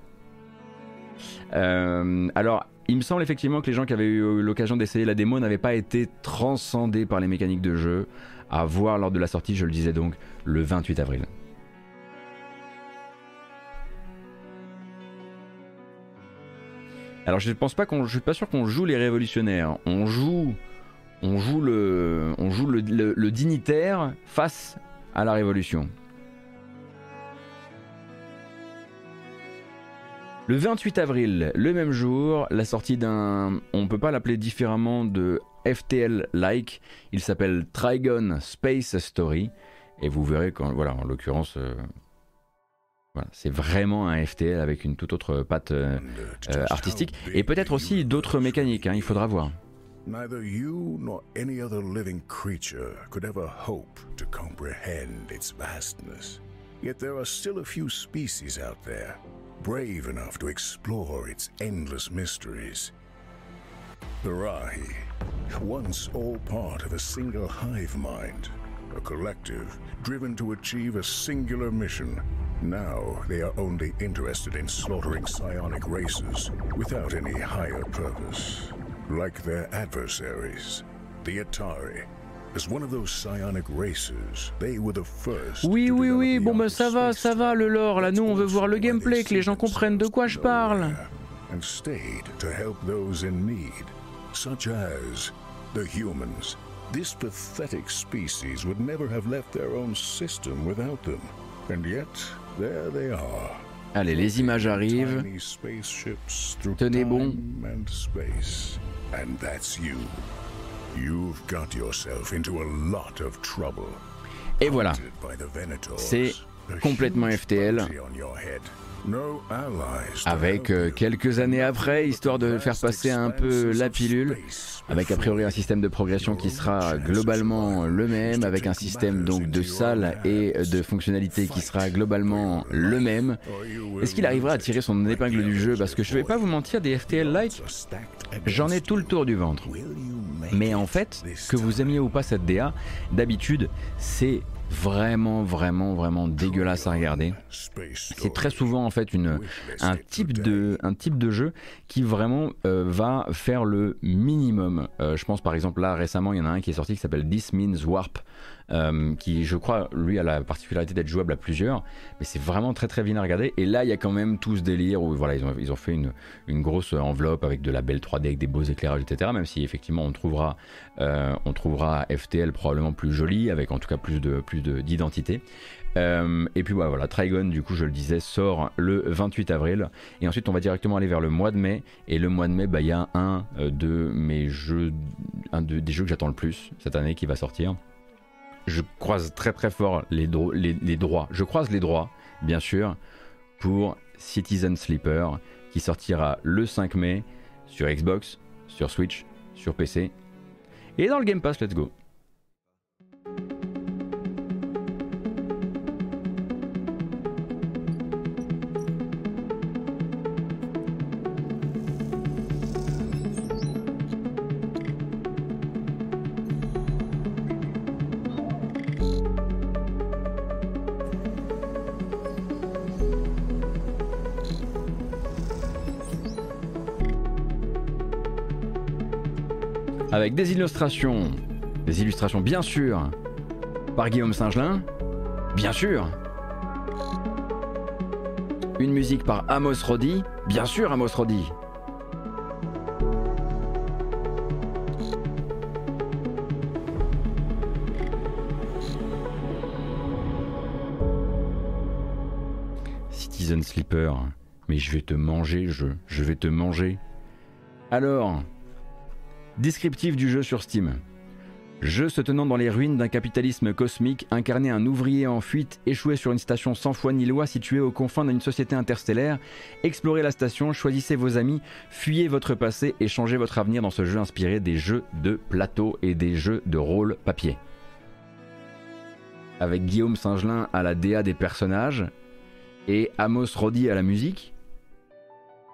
Euh, alors, il me semble effectivement que les gens qui avaient eu l'occasion d'essayer la démo n'avaient pas été transcendés par les mécaniques de jeu. À voir lors de la sortie, je le disais donc, le 28 avril. Alors je ne pense pas qu'on, je suis pas sûr qu'on joue les révolutionnaires. On joue, on joue le, on joue le dignitaire face à la révolution. Le 28 avril, le même jour, la sortie d'un, on peut pas l'appeler différemment de FTL-like, il s'appelle Trigon Space Story, et vous verrez quand, voilà, en l'occurrence, euh, c'est vraiment un FTL avec une toute autre patte euh, euh, artistique, et peut-être aussi d'autres mécaniques, hein, il faudra voir. Neither you nor any other living creature could ever hope to comprehend its vastness. Yet there are still a few species out there brave enough to explore its endless mysteries. The Rahi, once all part of a single hive mind, a collective driven to achieve a singular mission. Now they are only interested in slaughtering psionic races without any higher purpose. Like their adversaries, the Atari Oui, oui, oui, bon ben ça va, ça va le lore, là nous on veut voir le gameplay, que les gens comprennent de quoi je parle. And stayed to help those in need, such as the humans. This pathetic species would never have left their own system without them. And yet, there they are. Allez, les images arrivent. Tenez bon. And that's you. Et voilà. C'est complètement FTL. Avec euh, quelques années après, histoire de faire passer un peu la pilule, avec a priori un système de progression qui sera globalement le même, avec un système donc de salles et de fonctionnalités qui sera globalement le même. Est-ce qu'il arrivera à tirer son épingle du jeu? Parce que je vais pas vous mentir, des FTL-like, j'en ai tout le tour du ventre. Mais en fait, que vous aimiez ou pas cette DA, d'habitude, c'est vraiment, vraiment, vraiment dégueulasse à regarder. C'est très souvent en fait une, un, type de, un type de jeu qui vraiment euh, va faire le minimum. Euh, je pense par exemple là récemment, il y en a un qui est sorti qui s'appelle This Means Warp. Euh, qui je crois lui a la particularité d'être jouable à plusieurs, mais c'est vraiment très très bien à regarder. Et là il y a quand même tout ce délire où voilà ils ont, ils ont fait une, une grosse enveloppe avec de la belle 3D, avec des beaux éclairages, etc. Même si effectivement on trouvera, euh, on trouvera FTL probablement plus joli, avec en tout cas plus de plus d'identité. Euh, et puis voilà, Trigon, du coup, je le disais, sort le 28 avril. Et ensuite, on va directement aller vers le mois de mai. Et le mois de mai, bah, il y a un euh, de mes jeux, un des jeux que j'attends le plus cette année qui va sortir. Je croise très très fort les, droits. Je croise les droits, bien sûr, pour Citizen Sleeper, qui sortira le 5 mai sur Xbox, sur Switch, sur PC. Et dans le Game Pass, let's go. Avec des illustrations, des illustrations bien sûr, par Guillaume Singelin, bien sûr. Une musique par Amos Roddy, bien sûr Amos Roddy. Citizen Sleeper, mais je vais te manger, je, je vais te manger. Alors, Descriptif du jeu sur Steam. Jeu se tenant dans les ruines d'un capitalisme cosmique, incarné un ouvrier en fuite, échoué sur une station sans foi ni loi située aux confins d'une société interstellaire. Explorez la station, choisissez vos amis, fuyez votre passé et changez votre avenir dans ce jeu inspiré des jeux de plateau et des jeux de rôle papier. Avec Guillaume Singelin à la DA des personnages et Amos Roddy à la musique.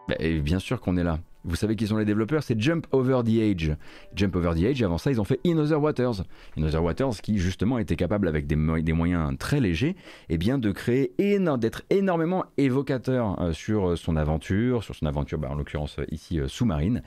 Bah, bien sûr qu'on est là. Vous savez qui sont les développeurs C'est Jump Over the Age. Jump Over the Age, avant ça, ils ont fait In Other Waters. In Other Waters qui, justement, était capable, avec des, moyens très légers, et eh bien, de créer, d'être énormément évocateur euh, sur son aventure, sur son aventure, bah, en l'occurrence ici, euh, sous-marine.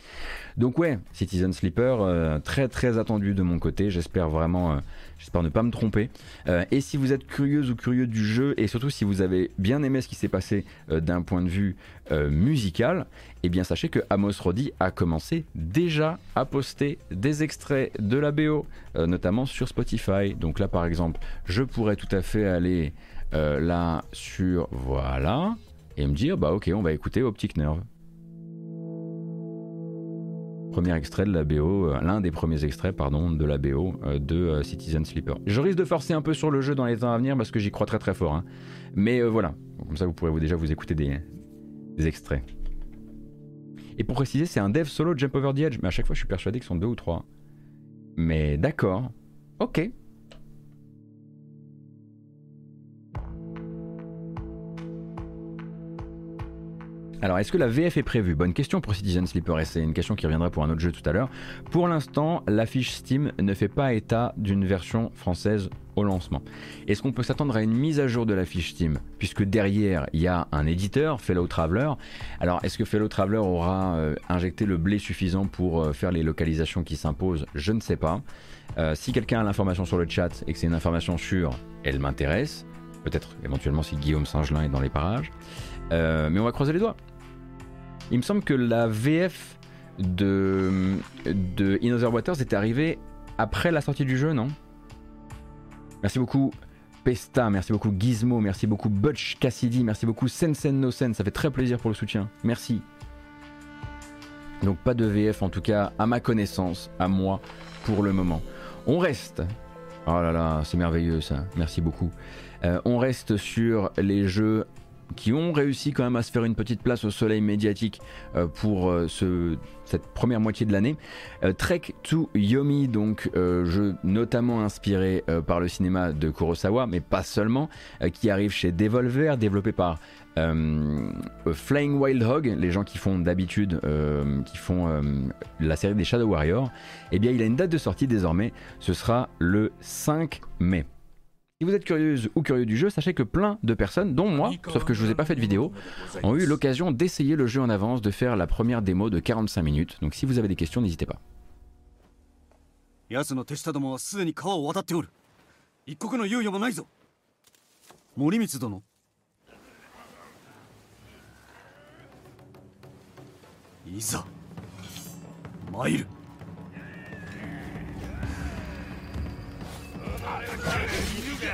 Donc, ouais, Citizen Sleeper, euh, très très attendu de mon côté. J'espère vraiment J'espère ne pas me tromper. Euh, et si vous êtes curieuse ou curieux du jeu, et surtout si vous avez bien aimé ce qui s'est passé euh, d'un point de vue euh, musical, eh bien sachez que Amos Roddy a commencé déjà à poster des extraits de la BO, notamment sur Spotify. Donc là par exemple, je pourrais tout à fait aller là sur voilà et me dire bah ok on va écouter Optic Nerve. Premier extrait de la BO, euh, l'un des premiers extraits, pardon, de la BO euh, de euh, Citizen Sleeper. Je risque de forcer un peu sur le jeu dans les temps à venir parce que j'y crois très très fort. Hein. Mais voilà, comme ça vous pourrez vous déjà vous écouter des, extraits. Et pour préciser, c'est un dev solo Jump Over the Edge, mais à chaque fois je suis persuadé qu'ils sont deux ou trois. Mais d'accord, ok, Alors, est-ce que la VF est prévue? Bonne question pour Citizen Sleeper et c'est une question qui reviendra pour un autre jeu tout à l'heure. Pour l'instant, l'affiche Steam ne fait pas état d'une version française au lancement. Est-ce qu'on peut s'attendre à une mise à jour de la fiche Steam? Puisque derrière, il y a un éditeur, Fellow Traveler. Alors, est-ce que Fellow Traveler aura euh, injecté le blé suffisant pour euh, faire les localisations qui s'imposent? Je ne sais pas. Euh, si quelqu'un a l'information sur le chat et que c'est une information sûre, elle m'intéresse. Peut-être éventuellement si Guillaume Singelin est dans les parages. mais on va croiser les doigts. Il me semble que la VF de, de In Other Waters était arrivée après la sortie du jeu, non? Merci beaucoup Pesta, merci beaucoup Gizmo, merci beaucoup Butch Cassidy, merci beaucoup Sensen No Sen, ça fait très plaisir pour le soutien. Merci. Donc pas de VF en tout cas à ma connaissance, à moi pour le moment. On reste. Oh là là, c'est merveilleux ça. Merci beaucoup. Euh, on reste sur les jeux qui ont réussi quand même à se faire une petite place au soleil médiatique euh, pour euh, ce, cette première moitié de l'année. Euh, Trek to Yomi, donc jeu notamment inspiré par le cinéma de Kurosawa, mais pas seulement, qui arrive chez Devolver, développé par Flying Wild Hog, les gens qui font d'habitude, qui font la série des Shadow Warriors. Eh bien, il a une date de sortie désormais, ce sera le 5 mai. Si vous êtes curieuse ou curieux du jeu, sachez que plein de personnes, dont moi, sauf que je vous ai pas fait de vidéo, ont eu l'occasion d'essayer le jeu en avance, de faire la première démo de 45 minutes. Donc si vous avez des questions, n'hésitez pas. 一刻の猶予もないぞ森光殿いざ参る 生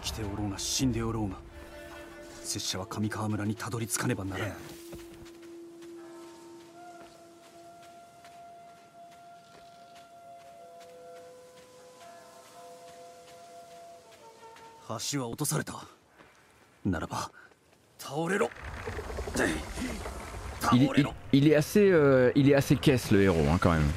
きておろうが死んでおろうが拙者は上川村にたどり着かねばならない橋は落とされた。ならば Il, est assez, euh, il est assez caisse le héros hein, quand même.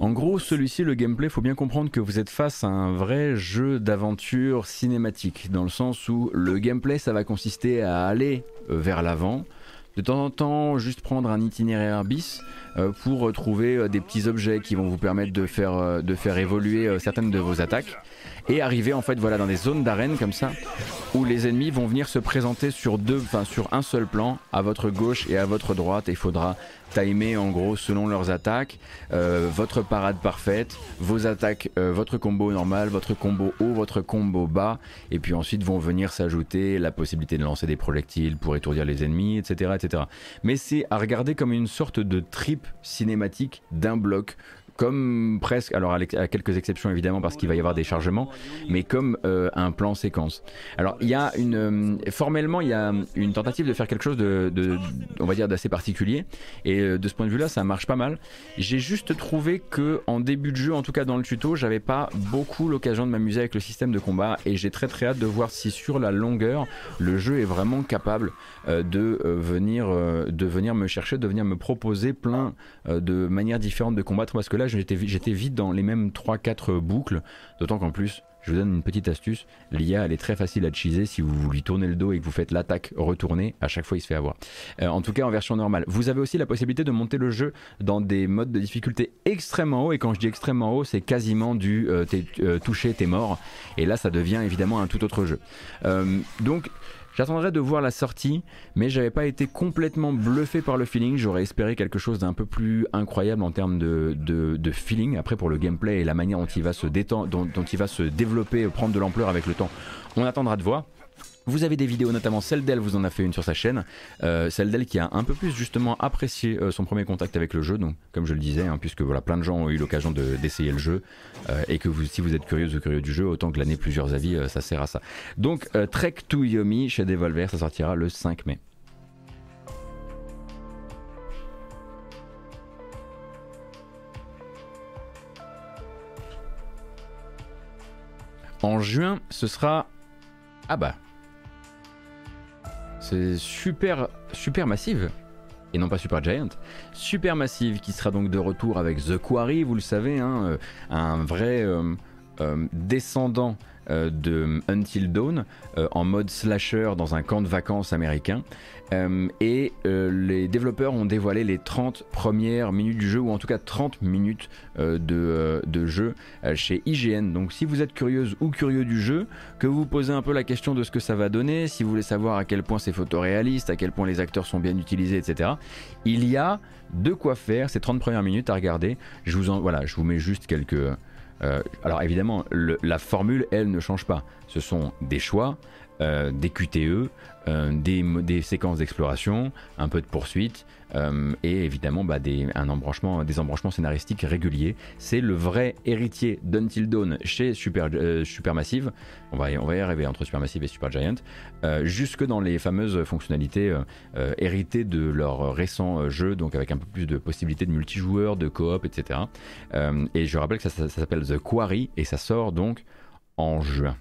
En gros, celui-ci, le gameplay, faut bien comprendre que vous êtes face à un vrai jeu d'aventure cinématique, dans le sens où le gameplay, ça va consister à aller euh, vers l'avant, de temps en temps juste prendre un itinéraire bis euh, pour trouver des petits objets qui vont vous permettre de faire, de faire évoluer certaines de vos attaques et arriver en fait voilà dans des zones d'arène comme ça, où les ennemis vont venir se présenter sur deux, enfin sur un seul plan, à votre gauche et à votre droite, et il faudra timer en gros selon leurs attaques, euh, votre parade parfaite, vos attaques, euh, votre combo normal, votre combo haut, votre combo bas, et puis ensuite vont venir s'ajouter la possibilité de lancer des projectiles pour étourdir les ennemis, etc. etc. Mais c'est à regarder comme une sorte de trip cinématique d'un bloc. Comme presque, alors à, quelques exceptions évidemment parce qu'il va y avoir des chargements, mais comme euh, un plan séquence. Alors il y a une, euh, formellement il y a une tentative de faire quelque chose de, on va dire d'assez particulier, et euh, de ce point de vue-là, ça marche pas mal. J'ai juste trouvé que en début de jeu, en tout cas dans le tuto, j'avais pas beaucoup l'occasion de m'amuser avec le système de combat et j'ai très très hâte de voir si sur la longueur, le jeu est vraiment capable de venir de venir me chercher, de venir me proposer plein de manières différentes de combattre parce que là j'étais vi- j'étais vite dans les mêmes 3-4 boucles, d'autant qu'en plus je vous donne une petite astuce. L'IA, elle est très facile à cheeser si vous lui tournez le dos et que vous faites l'attaque retournée. À chaque fois, il se fait avoir. Euh, en tout cas, en version normale. Vous avez aussi la possibilité de monter le jeu dans des modes de difficulté extrêmement haut. Et quand je dis extrêmement haut, c'est quasiment du euh, t'es euh, touché, t'es mort. Et là, ça devient évidemment un tout autre jeu. Euh, donc. J'attendrai de voir la sortie, mais j'avais pas été complètement bluffé par le feeling. J'aurais espéré quelque chose d'un peu plus incroyable en termes de, feeling. Après, pour le gameplay et la manière dont il va se détendre, dont, dont il va se développer, prendre de l'ampleur avec le temps, on attendra de voir. Vous avez des vidéos, notamment celle d'elle, vous en a fait une sur sa chaîne. Euh, celle d'elle qui a un peu plus justement apprécié euh, son premier contact avec le jeu. Donc, comme je le disais, hein, puisque voilà, plein de gens ont eu l'occasion de- d'essayer le jeu euh, et que vous, si vous êtes curieux ou curieux du jeu, autant que l'année plusieurs avis, ça sert à ça. Donc, Trek to Yomi chez Devolver, ça sortira le 5 mai. En juin, ce sera. Ah bah. C'est super, super massive. Et non pas Super Giant. Super massive qui sera donc de retour avec The Quarry, vous le savez, hein, euh, un vrai euh, euh, descendant euh, de Until Dawn euh, en mode slasher dans un camp de vacances américain. Euh, et les développeurs ont dévoilé les 30 premières minutes du jeu, ou en tout cas 30 minutes de, de jeu chez IGN. Donc si vous êtes curieuse ou curieux du jeu, que vous vous posez un peu la question de ce que ça va donner, si vous voulez savoir à quel point c'est photoréaliste, à quel point les acteurs sont bien utilisés, etc., il y a de quoi faire ces 30 premières minutes à regarder. Je vous, en, voilà, je vous mets juste quelques... euh, alors évidemment, la formule, elle, ne change pas. Ce sont des choix, euh, des QTE, euh, des séquences d'exploration, un peu de poursuite euh, et évidemment bah, des, un embranchement, des embranchements scénaristiques réguliers. C'est le vrai héritier d'Until Dawn chez euh, Supermassive. On va, y, arriver entre Supermassive et Supergiant. Euh, jusque dans les fameuses fonctionnalités héritées de leur récent jeu, donc avec un peu plus de possibilités de multijoueur, de coop, etc. Et je rappelle que ça s'appelle The Quarry et ça sort donc en juin.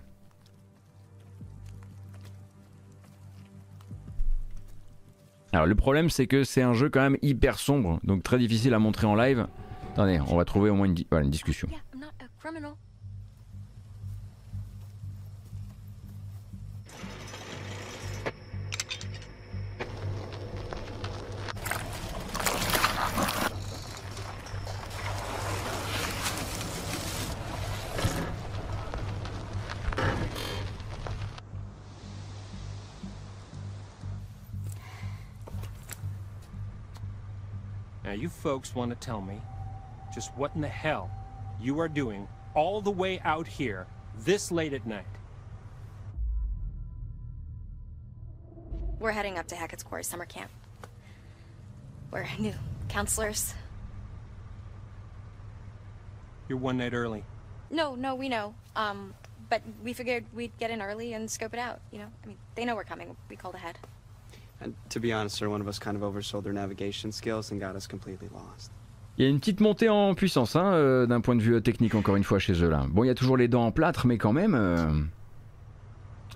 Alors le problème c'est que c'est un jeu quand même hyper sombre, donc très difficile à montrer en live. Attendez, on va trouver au moins une, discussion. You folks want to tell me just what in the hell you are doing all the way out here this late at night. We're heading up to Hackett's Quarry summer camp. We're new counselors. You're one night early. No, no, we know. Um, but we figured we'd get in early and scope it out, you know? I mean, they know we're coming. We called ahead. And to be honest, sir, one of us kind of oversold their navigation skills and got us completely lost. Il y a une petite montée en puissance hein, euh, d'un point de vue technique, encore une fois, chez eux là. Bon, il y a toujours les dents en plâtre, mais quand même. euh,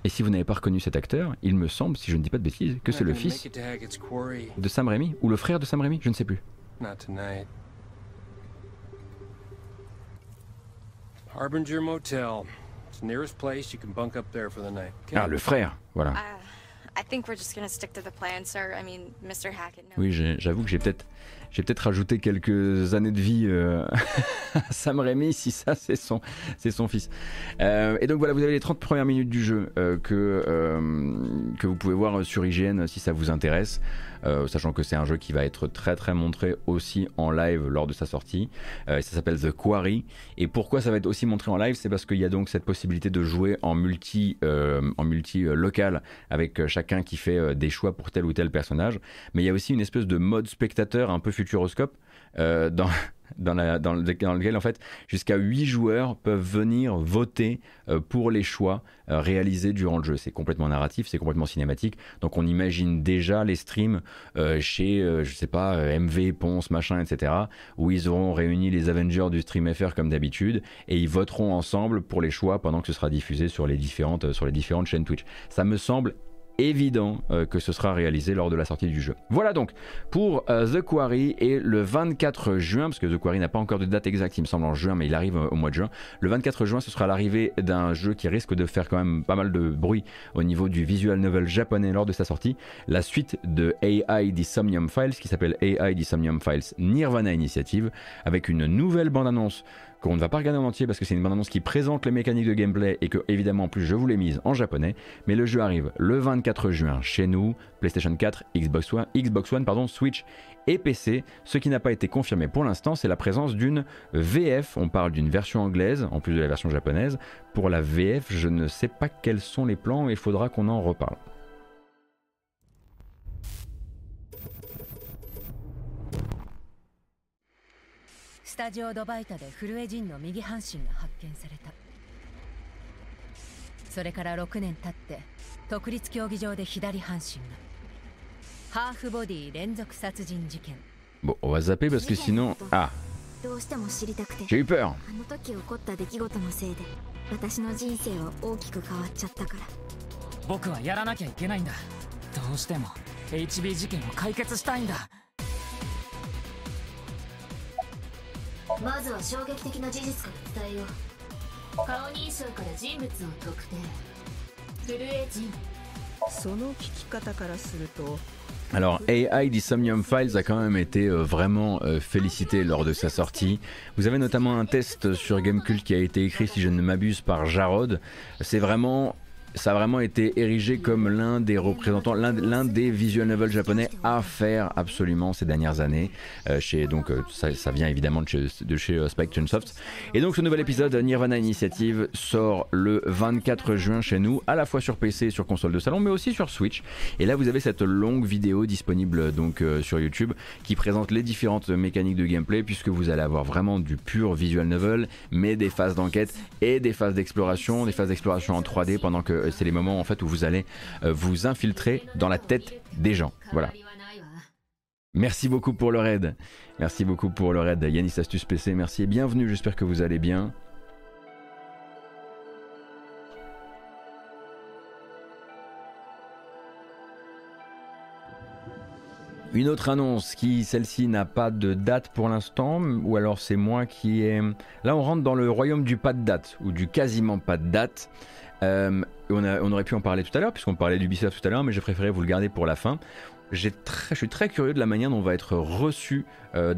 Et si vous n'avez pas reconnu cet acteur, il me semble, si je ne dis pas de bêtises, que c'est Not le fils de Sam Raimi, ou le frère de Sam Raimi, je ne sais plus. Not tonight. Harbinger Motel. It's the nearest place you can bunk up there for the night. okay? Ah, le frère, voilà. Uh, Oui, j'avoue que j'ai peut-être j'ai peut-être rajouté quelques années de vie euh, à Sam Raimi si ça c'est son son fils. Euh, et donc voilà, vous avez les 30 premières minutes du jeu euh, que que vous pouvez voir sur IGN si ça vous intéresse. Sachant que c'est un jeu qui va être très très montré aussi en live lors de sa sortie. Ça s'appelle The Quarry. Et pourquoi ça va être aussi montré en live? C'est parce qu'il y a donc cette possibilité de jouer en multi, en multi local avec chacun qui fait des choix pour tel ou tel personnage. Mais il y a aussi une espèce de mode spectateur un peu futuroscope euh, dans, dans, le- dans lequel en fait jusqu'à 8 joueurs peuvent venir voter euh, pour les choix euh, réalisés durant le jeu. C'est complètement narratif, c'est complètement cinématique. Donc on imagine déjà les streams chez, je sais pas, MV, Ponce, machin, etc. où ils auront réuni les Avengers du Stream FR comme d'habitude et ils voteront ensemble pour les choix pendant que ce sera diffusé sur les différentes, sur les différentes chaînes Twitch. Ça me semble évident euh, que ce sera réalisé lors de la sortie du jeu. Voilà donc pour euh, The Quarry et le 24 juin, parce que The Quarry n'a pas encore de date exacte, il me semble en juin, mais il arrive euh, au mois de juin. Le 24 juin, ce sera l'arrivée d'un jeu qui risque de faire quand même pas mal de bruit au niveau du visual novel japonais lors de sa sortie. La suite de AI Disomnium Files, qui s'appelle AI Disomnium Files Nirvana Initiative, avec une nouvelle bande-annonce qu'on ne va pas regarder en entier parce que c'est une bande-annonce qui présente les mécaniques de gameplay et que évidemment en plus je vous l'ai mise en japonais. Mais le jeu arrive le 24 juin chez nous, PlayStation 4, Xbox One, Xbox One pardon, Switch et PC. Ce qui n'a pas été confirmé pour l'instant, c'est la présence d'une VF. On parle d'une version anglaise en plus de la version japonaise. Pour la VF, je ne sais pas quels sont les plans et il faudra qu'on en reparle. タジオドバイタでフルエジンの右半身が発見された。それから6年経って国立競技場で左半身が。ハーフボディ連続殺人事件。Bon, on va zapper parce que sinon... Ah, どうしても知りたくて。J'ai eu peur. あの時起こった出来事のせいで私の人生は大きく変わっちゃったから。僕はやらなきゃいけないんだ。どうしても HB 事件を解決したいんだ まずは衝撃的な事実から伝えよう顔認証から人物を特定フルエジンその聞き方からすると Alors AI Disomnium Files a quand même été euh, vraiment euh, félicité lors de sa sortie. Vous avez notamment un test sur Gamecult qui a été écrit, si je ne m'abuse, par Jarod. C'est vraiment ça a vraiment été érigé comme l'un des représentants, l'un des visual novels japonais à faire absolument ces dernières années. Euh, chez, donc euh, ça, vient évidemment de chez, de chez euh, Spike Chunsoft. Et donc ce nouvel épisode Nirvana Initiative sort le 24 juin chez nous, à la fois sur PC et sur console de salon, mais aussi sur Switch. Et là vous avez cette longue vidéo disponible donc sur YouTube qui présente les différentes mécaniques de gameplay puisque vous allez avoir vraiment du pur visual novel, mais des phases d'enquête et des phases d'exploration, des phases d'exploration en 3D pendant que euh, c'est les moments en fait où vous allez euh, vous infiltrer dans la tête des gens. Voilà. Merci beaucoup pour le raid. Merci beaucoup pour le raid. Yanis Astuce PC, merci et bienvenue. J'espère que vous allez bien. Une autre annonce qui, celle-ci, n'a pas de date pour l'instant, ou alors c'est moi qui ai... Là, on rentre dans le royaume du pas de date, ou du quasiment pas de date. Euh, on, aurait pu en parler tout à l'heure, puisqu'on parlait d'Ubisoft tout à l'heure, mais j'ai préféré vous le garder pour la fin. Je suis très curieux de la manière dont on va être reçu euh,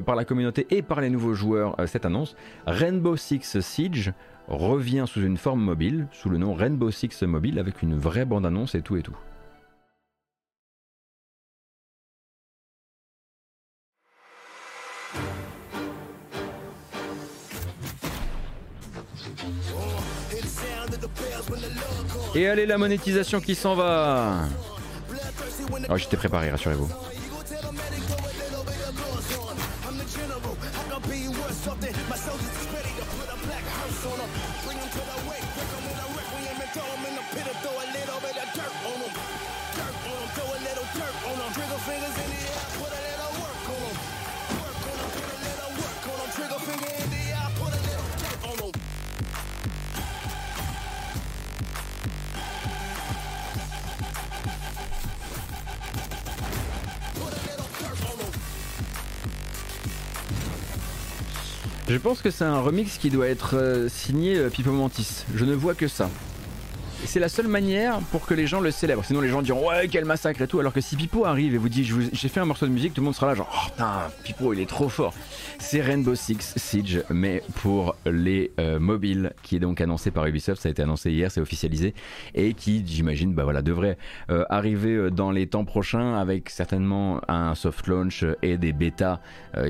par la communauté et par les nouveaux joueurs euh, cette annonce. Rainbow Six Siege revient sous une forme mobile, sous le nom Rainbow Six Mobile, avec une vraie bande-annonce et tout et tout.「Et allez, la monétisation qui s'en va. Oh, j'étais préparé, rassurez-vous. Je pense que c'est un remix qui doit être euh, signé euh, Pipo Mantis. Je ne vois que ça. C'est la seule manière pour que les gens le célèbrent. Sinon, les gens diront ouais, quel massacre et tout. Alors que si Pipo arrive et vous dit j'ai fait un morceau de musique, tout le monde sera là genre oh putain, Pipo il est trop fort. C'est Rainbow Six Siege, mais pour les euh, mobiles, qui est donc annoncé par Ubisoft. Ça a été annoncé hier, c'est officialisé et qui, j'imagine, bah voilà, devrait euh, arriver euh, dans les temps prochains avec certainement un soft launch et des bêtas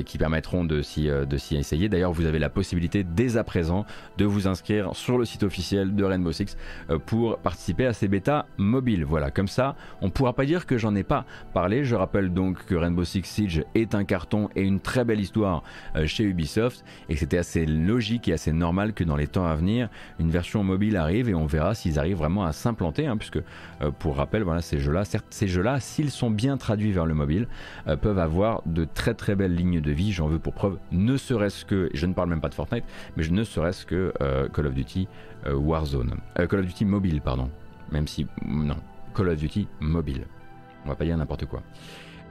qui permettront de s'y essayer. D'ailleurs, vous avez la possibilité dès à présent de vous inscrire sur le site officiel de Rainbow Six pour participer à ces bêtas mobiles. Voilà, comme ça, on pourra pas dire que j'en ai pas parlé. Je rappelle donc que Rainbow Six Siege est un carton et une très belle histoire euh, chez Ubisoft et c'était assez logique et assez normal que dans les temps à venir, une version mobile arrive et on verra s'ils arrivent vraiment à s'implanter, hein, puisque euh, pour rappel, voilà, ces jeux-là, certes, ces jeux-là, s'ils sont bien traduits vers le mobile, euh, peuvent avoir de très très belles lignes de vie. J'en veux pour preuve, ne serait-ce que, je ne parle même pas de Fortnite, mais je ne serait-ce que Call of Duty Warzone. Euh, Call of Duty mobile, pardon. Même si. Non. Call of Duty mobile. On va pas dire n'importe quoi.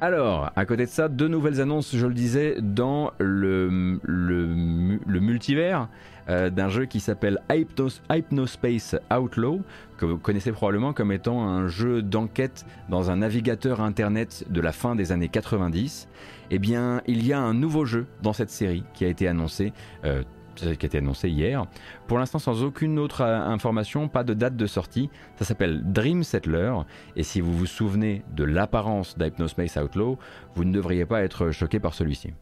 Alors, à côté de ça, deux nouvelles annonces, je le disais, dans le, le, multivers euh, d'un jeu qui s'appelle Hypnos, Hypnospace Outlaw, que vous connaissez probablement comme étant un jeu d'enquête dans un navigateur internet de la fin des années 90. Eh bien, il y a un nouveau jeu dans cette série qui a été annoncé qui a été annoncé hier. Pour l'instant, sans aucune autre euh, information, pas de date de sortie. Ça s'appelle Dream Settler. Et si vous vous souvenez de l'apparence d'Hypnospace Outlaw, vous ne devriez pas être choqué par celui-ci.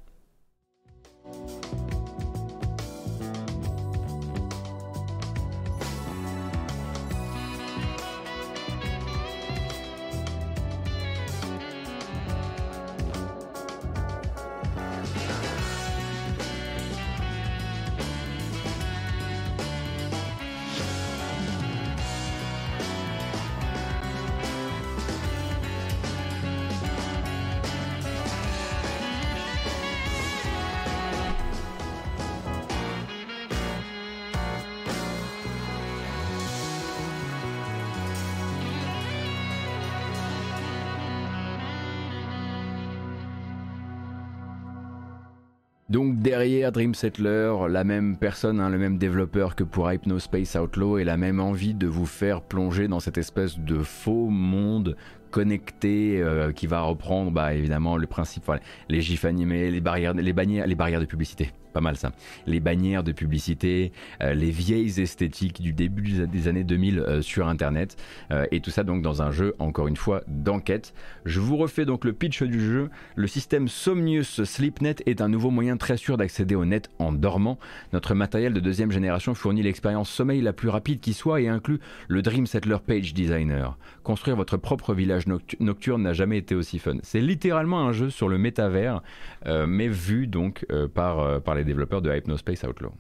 Dream Settler, la même personne, hein, le même développeur que pour Hypnospace Outlaw et la même envie de vous faire plonger dans cette espèce de faux monde connecté euh, qui va reprendre bah, évidemment le principe, les gifs animés, les barrières, les barrières de publicité pas mal ça. Les bannières de publicité, euh, les vieilles esthétiques du début des années 2000 euh, sur Internet, euh, et tout ça donc dans un jeu, encore une fois, d'enquête. Je vous refais donc le pitch du jeu. Le système Somnius SleepNet est un nouveau moyen très sûr d'accéder au net en dormant. Notre matériel de deuxième génération fournit l'expérience sommeil la plus rapide qui soit et inclut le Dream Settler Page Designer. Construire votre propre village nocturne n'a jamais été aussi fun. C'est littéralement un jeu sur le métavers, mais vu donc par, par les développeurs de Hypnospace Outlaw.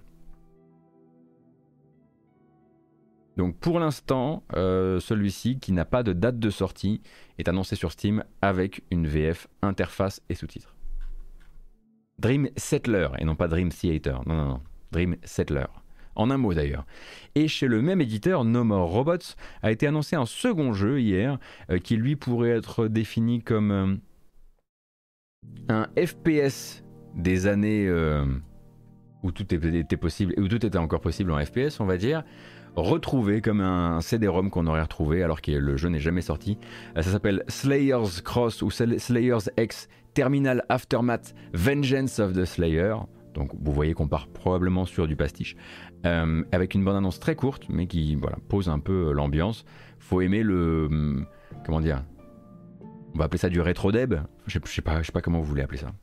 Donc pour l'instant, euh, celui-ci, qui n'a pas de date de sortie, est annoncé sur Steam avec une VF, interface et sous-titres. Dream Settler, et non pas Dream Theater, non, non, non, Dream Settler. En un mot d'ailleurs. Et chez le même éditeur, No More Robots, a été annoncé un second jeu hier, euh, qui lui pourrait être défini comme euh, un FPS des années où tout était possible, où tout était encore possible en FPS, on va dire, retrouvé comme un CD-ROM qu'on aurait retrouvé alors que le jeu n'est jamais sorti. Euh, ça s'appelle Slayer's Cross ou Slayer's X Terminal Aftermath Vengeance of the Slayer. Donc vous voyez qu'on part probablement sur du pastiche. Euh, avec une bonne annonce très courte, mais qui voilà, pose un peu euh, l'ambiance. Faut aimer le. Hum, comment dire On va appeler ça du rétro-deb je, je, sais pas, sais pas comment vous voulez appeler ça.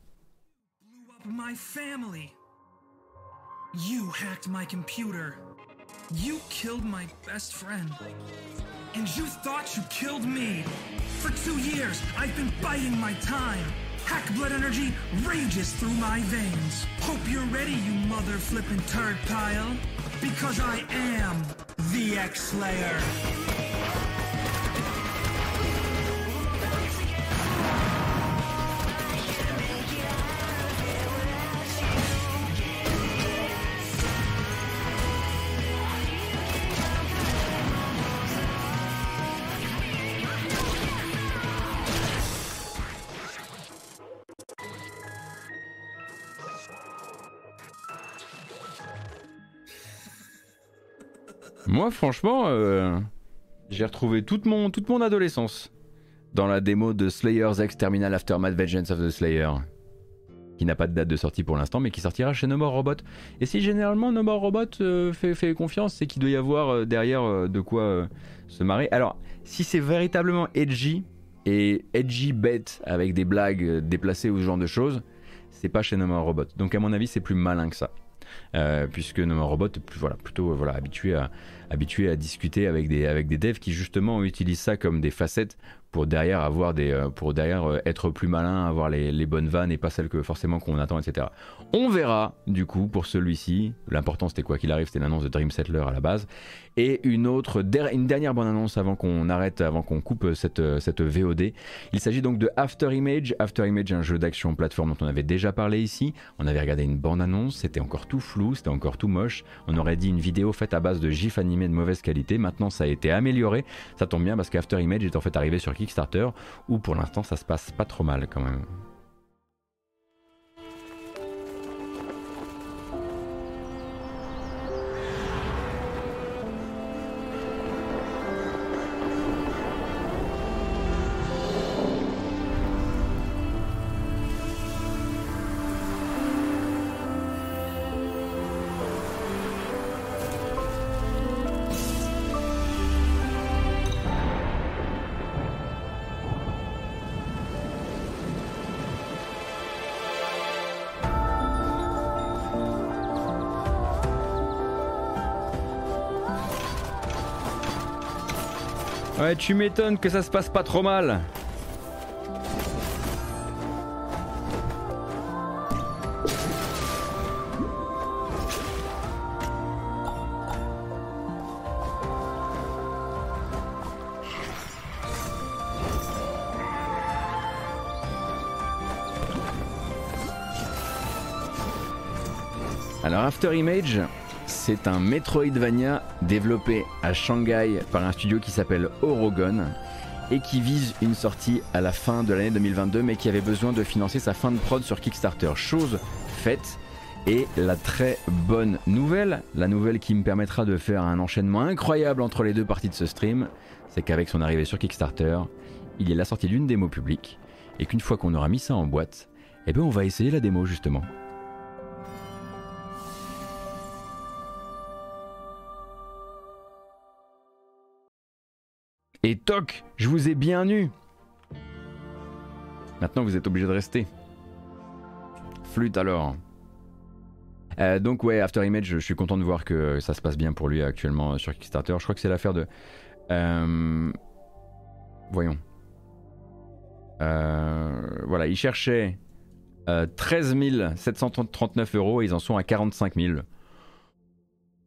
You hacked my computer. You killed my best friend. And you thought you killed me. For two years, I've been biding my time. Hack blood energy rages through my veins. Hope you're ready, you mother flippin' turd pile. Because I am the X Moi, franchement, euh, j'ai retrouvé toute mon, toute mon adolescence dans la démo de Slayer's X Terminal Aftermath Vengeance of the Slayer. Qui n'a pas de date de sortie pour l'instant, mais qui sortira chez No More Robot. Et si généralement No More Robot euh, fait, fait confiance, c'est qu'il doit y avoir euh, derrière de quoi se marrer. Alors, si c'est véritablement edgy, et edgy bête avec des blagues déplacées ou ce genre de choses, c'est pas chez No More Robot. Donc à mon avis, c'est plus malin que ça. Puisque No More Robot est plus, voilà, plutôt voilà, habitué, à, habitué à discuter avec des, devs qui justement utilisent ça comme des facettes pour derrière avoir des euh, euh, être plus malin, avoir les, les bonnes vannes et pas celles que forcément qu'on attend, etc. On verra du coup pour celui-ci. L'important c'était quoi qu'il arrive, c'était l'annonce de Dream Settler à la base et une dernière bonne annonce avant qu'on arrête, avant qu'on coupe cette, euh, cette VOD. Il s'agit donc de After Image. After Image, un jeu d'action plateforme dont on avait déjà parlé ici. On avait regardé une bande annonce, c'était encore tout flou, c'était encore tout moche. On aurait dit une vidéo faite à base de gifs animés de mauvaise qualité. Maintenant, ça a été amélioré. Ça tombe bien parce qu'After Image est en fait arrivé sur Kickstarter où pour l'instant ça se passe pas trop mal quand même. Ouais, tu m'étonnes que ça se passe pas trop mal. Alors After Image, c'est un Metroidvania développé à Shanghai par un studio qui s'appelle Orogon et qui vise une sortie à la fin de l'année 2022 mais qui avait besoin de financer sa fin de prod sur Kickstarter. Chose faite. Et la très bonne nouvelle, la nouvelle qui me permettra de faire un enchaînement incroyable entre les deux parties de ce stream, c'est qu'avec son arrivée sur Kickstarter, il y a la sortie d'une démo publique et qu'une fois qu'on aura mis ça en boîte, eh ben on va essayer la démo justement. Et toc, je vous ai bien eu. Maintenant, vous êtes obligé de rester. Flûte alors. Euh, donc ouais, After Image, je suis content de voir que ça se passe bien pour lui actuellement sur Kickstarter. Je crois que c'est l'affaire de... euh, Voyons. Euh, Voilà, ils cherchaient euh, 13 739 euros et ils en sont à 45 000.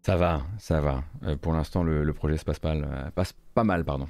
Ça va, ça va. Pour l'instant, le, projet se passe pas, passe pas mal, pardon.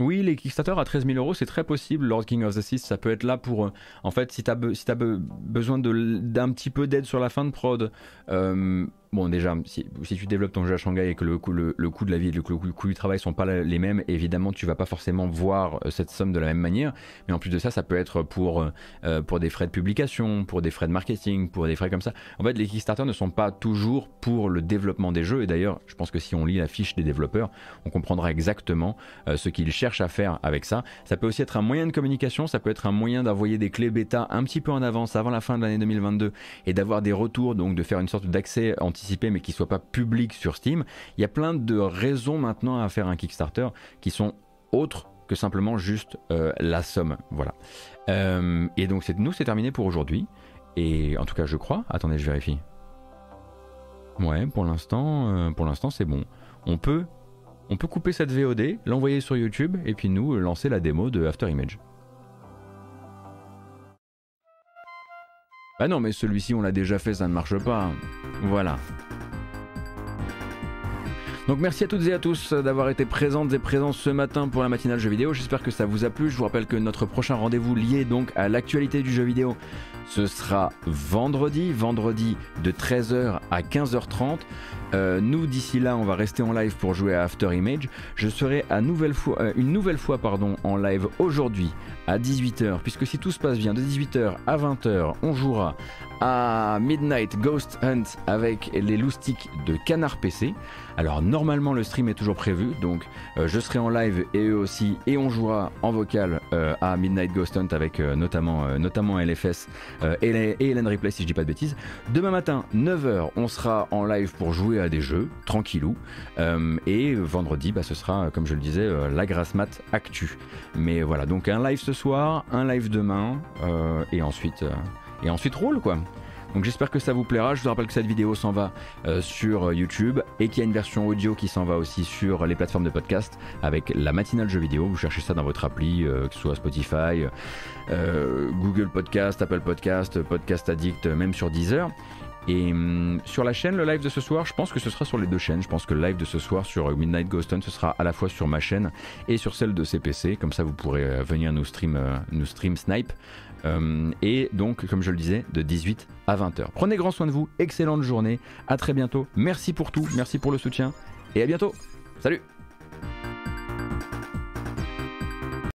Oui, les Kickstarter à 13 000 euros, c'est très possible. Lord King of the Seas, ça peut être là pour. euh, en fait, si si t'as be- besoin d'un petit peu d'aide sur la fin de prod, euh, bon, déjà, si, tu développes ton jeu à Shanghai et que le coût, le, coût de la vie et le coût, du travail sont pas les mêmes, évidemment, tu vas pas forcément voir euh, cette somme de la même manière. Mais en plus de ça, ça peut être pour, euh, pour des frais de publication, pour des frais de marketing, pour des frais comme ça. En fait, les Kickstarter ne sont pas toujours pour le développement des jeux. Et d'ailleurs, je pense que si on lit la fiche des développeurs, on comprendra exactement euh, ce qu'ils cherchent à faire avec ça. Ça peut aussi être un moyen de communication, ça peut être un moyen d'envoyer des clés bêta un petit peu en avance avant la fin de l'année 2022 et d'avoir des retours, donc de faire une sorte d'accès anticipé mais qui soit pas public sur Steam. Il y a plein de raisons maintenant à faire un Kickstarter qui sont autres que simplement juste euh, la somme. Voilà. Euh, et donc nous c'est terminé pour aujourd'hui. Et en tout cas je crois. Attendez je vérifie. Ouais, pour l'instant, euh, pour l'instant c'est bon. On peut, on peut couper cette VOD, l'envoyer sur YouTube et puis nous lancer la démo de After Image. Bah non, mais celui-ci on l'a déjà fait, ça ne marche pas. Voilà. Donc merci à toutes et à tous d'avoir été présentes et présents ce matin pour la matinale jeu vidéo. J'espère que ça vous a plu. Je vous rappelle que notre prochain rendez-vous lié donc à l'actualité du jeu vidéo, ce sera vendredi, vendredi de 13h à 15h30. Euh, nous d'ici là, on va rester en live pour jouer à After Image. Je serai à nouvelle euh, une nouvelle fois pardon, en live aujourd'hui à 18h, puisque si tout se passe bien, de 18h à 20h, on jouera à Midnight Ghost Hunt avec les loustiques de Canard PC. Alors normalement le stream est toujours prévu, donc euh, je serai en live et eux aussi, et on jouera en vocal euh, à Midnight Ghost Hunt avec euh, notamment, notamment LFS et, Hélène Replay si je dis pas de bêtises. Demain matin, 9h, on sera en live pour jouer à des jeux, tranquillou. et vendredi, bah, ce sera, comme je le disais, la grasse mat actu. Mais voilà, donc un live ce soir, un live demain, et ensuite, et ensuite roule quoi. Donc j'espère que ça vous plaira. Je vous rappelle que cette vidéo s'en va euh, sur YouTube et qu'il y a une version audio qui s'en va aussi sur les plateformes de podcast avec la matinale jeu vidéo. Vous cherchez ça dans votre appli, euh, que ce soit Spotify, euh, Google Podcast, Apple Podcast, Podcast Addict, même sur Deezer. Et hum, sur la chaîne, le live de ce soir, je pense que ce sera sur les deux chaînes. Je pense que le live de ce soir sur Midnight Ghost ce sera à la fois sur ma chaîne et sur celle de CPC. Comme ça, vous pourrez venir nous stream, stream snipe euh, et donc, comme je le disais, de 18 à 20h. Prenez grand soin de vous, excellente journée, à très bientôt. Merci pour tout, merci pour le soutien et à bientôt. Salut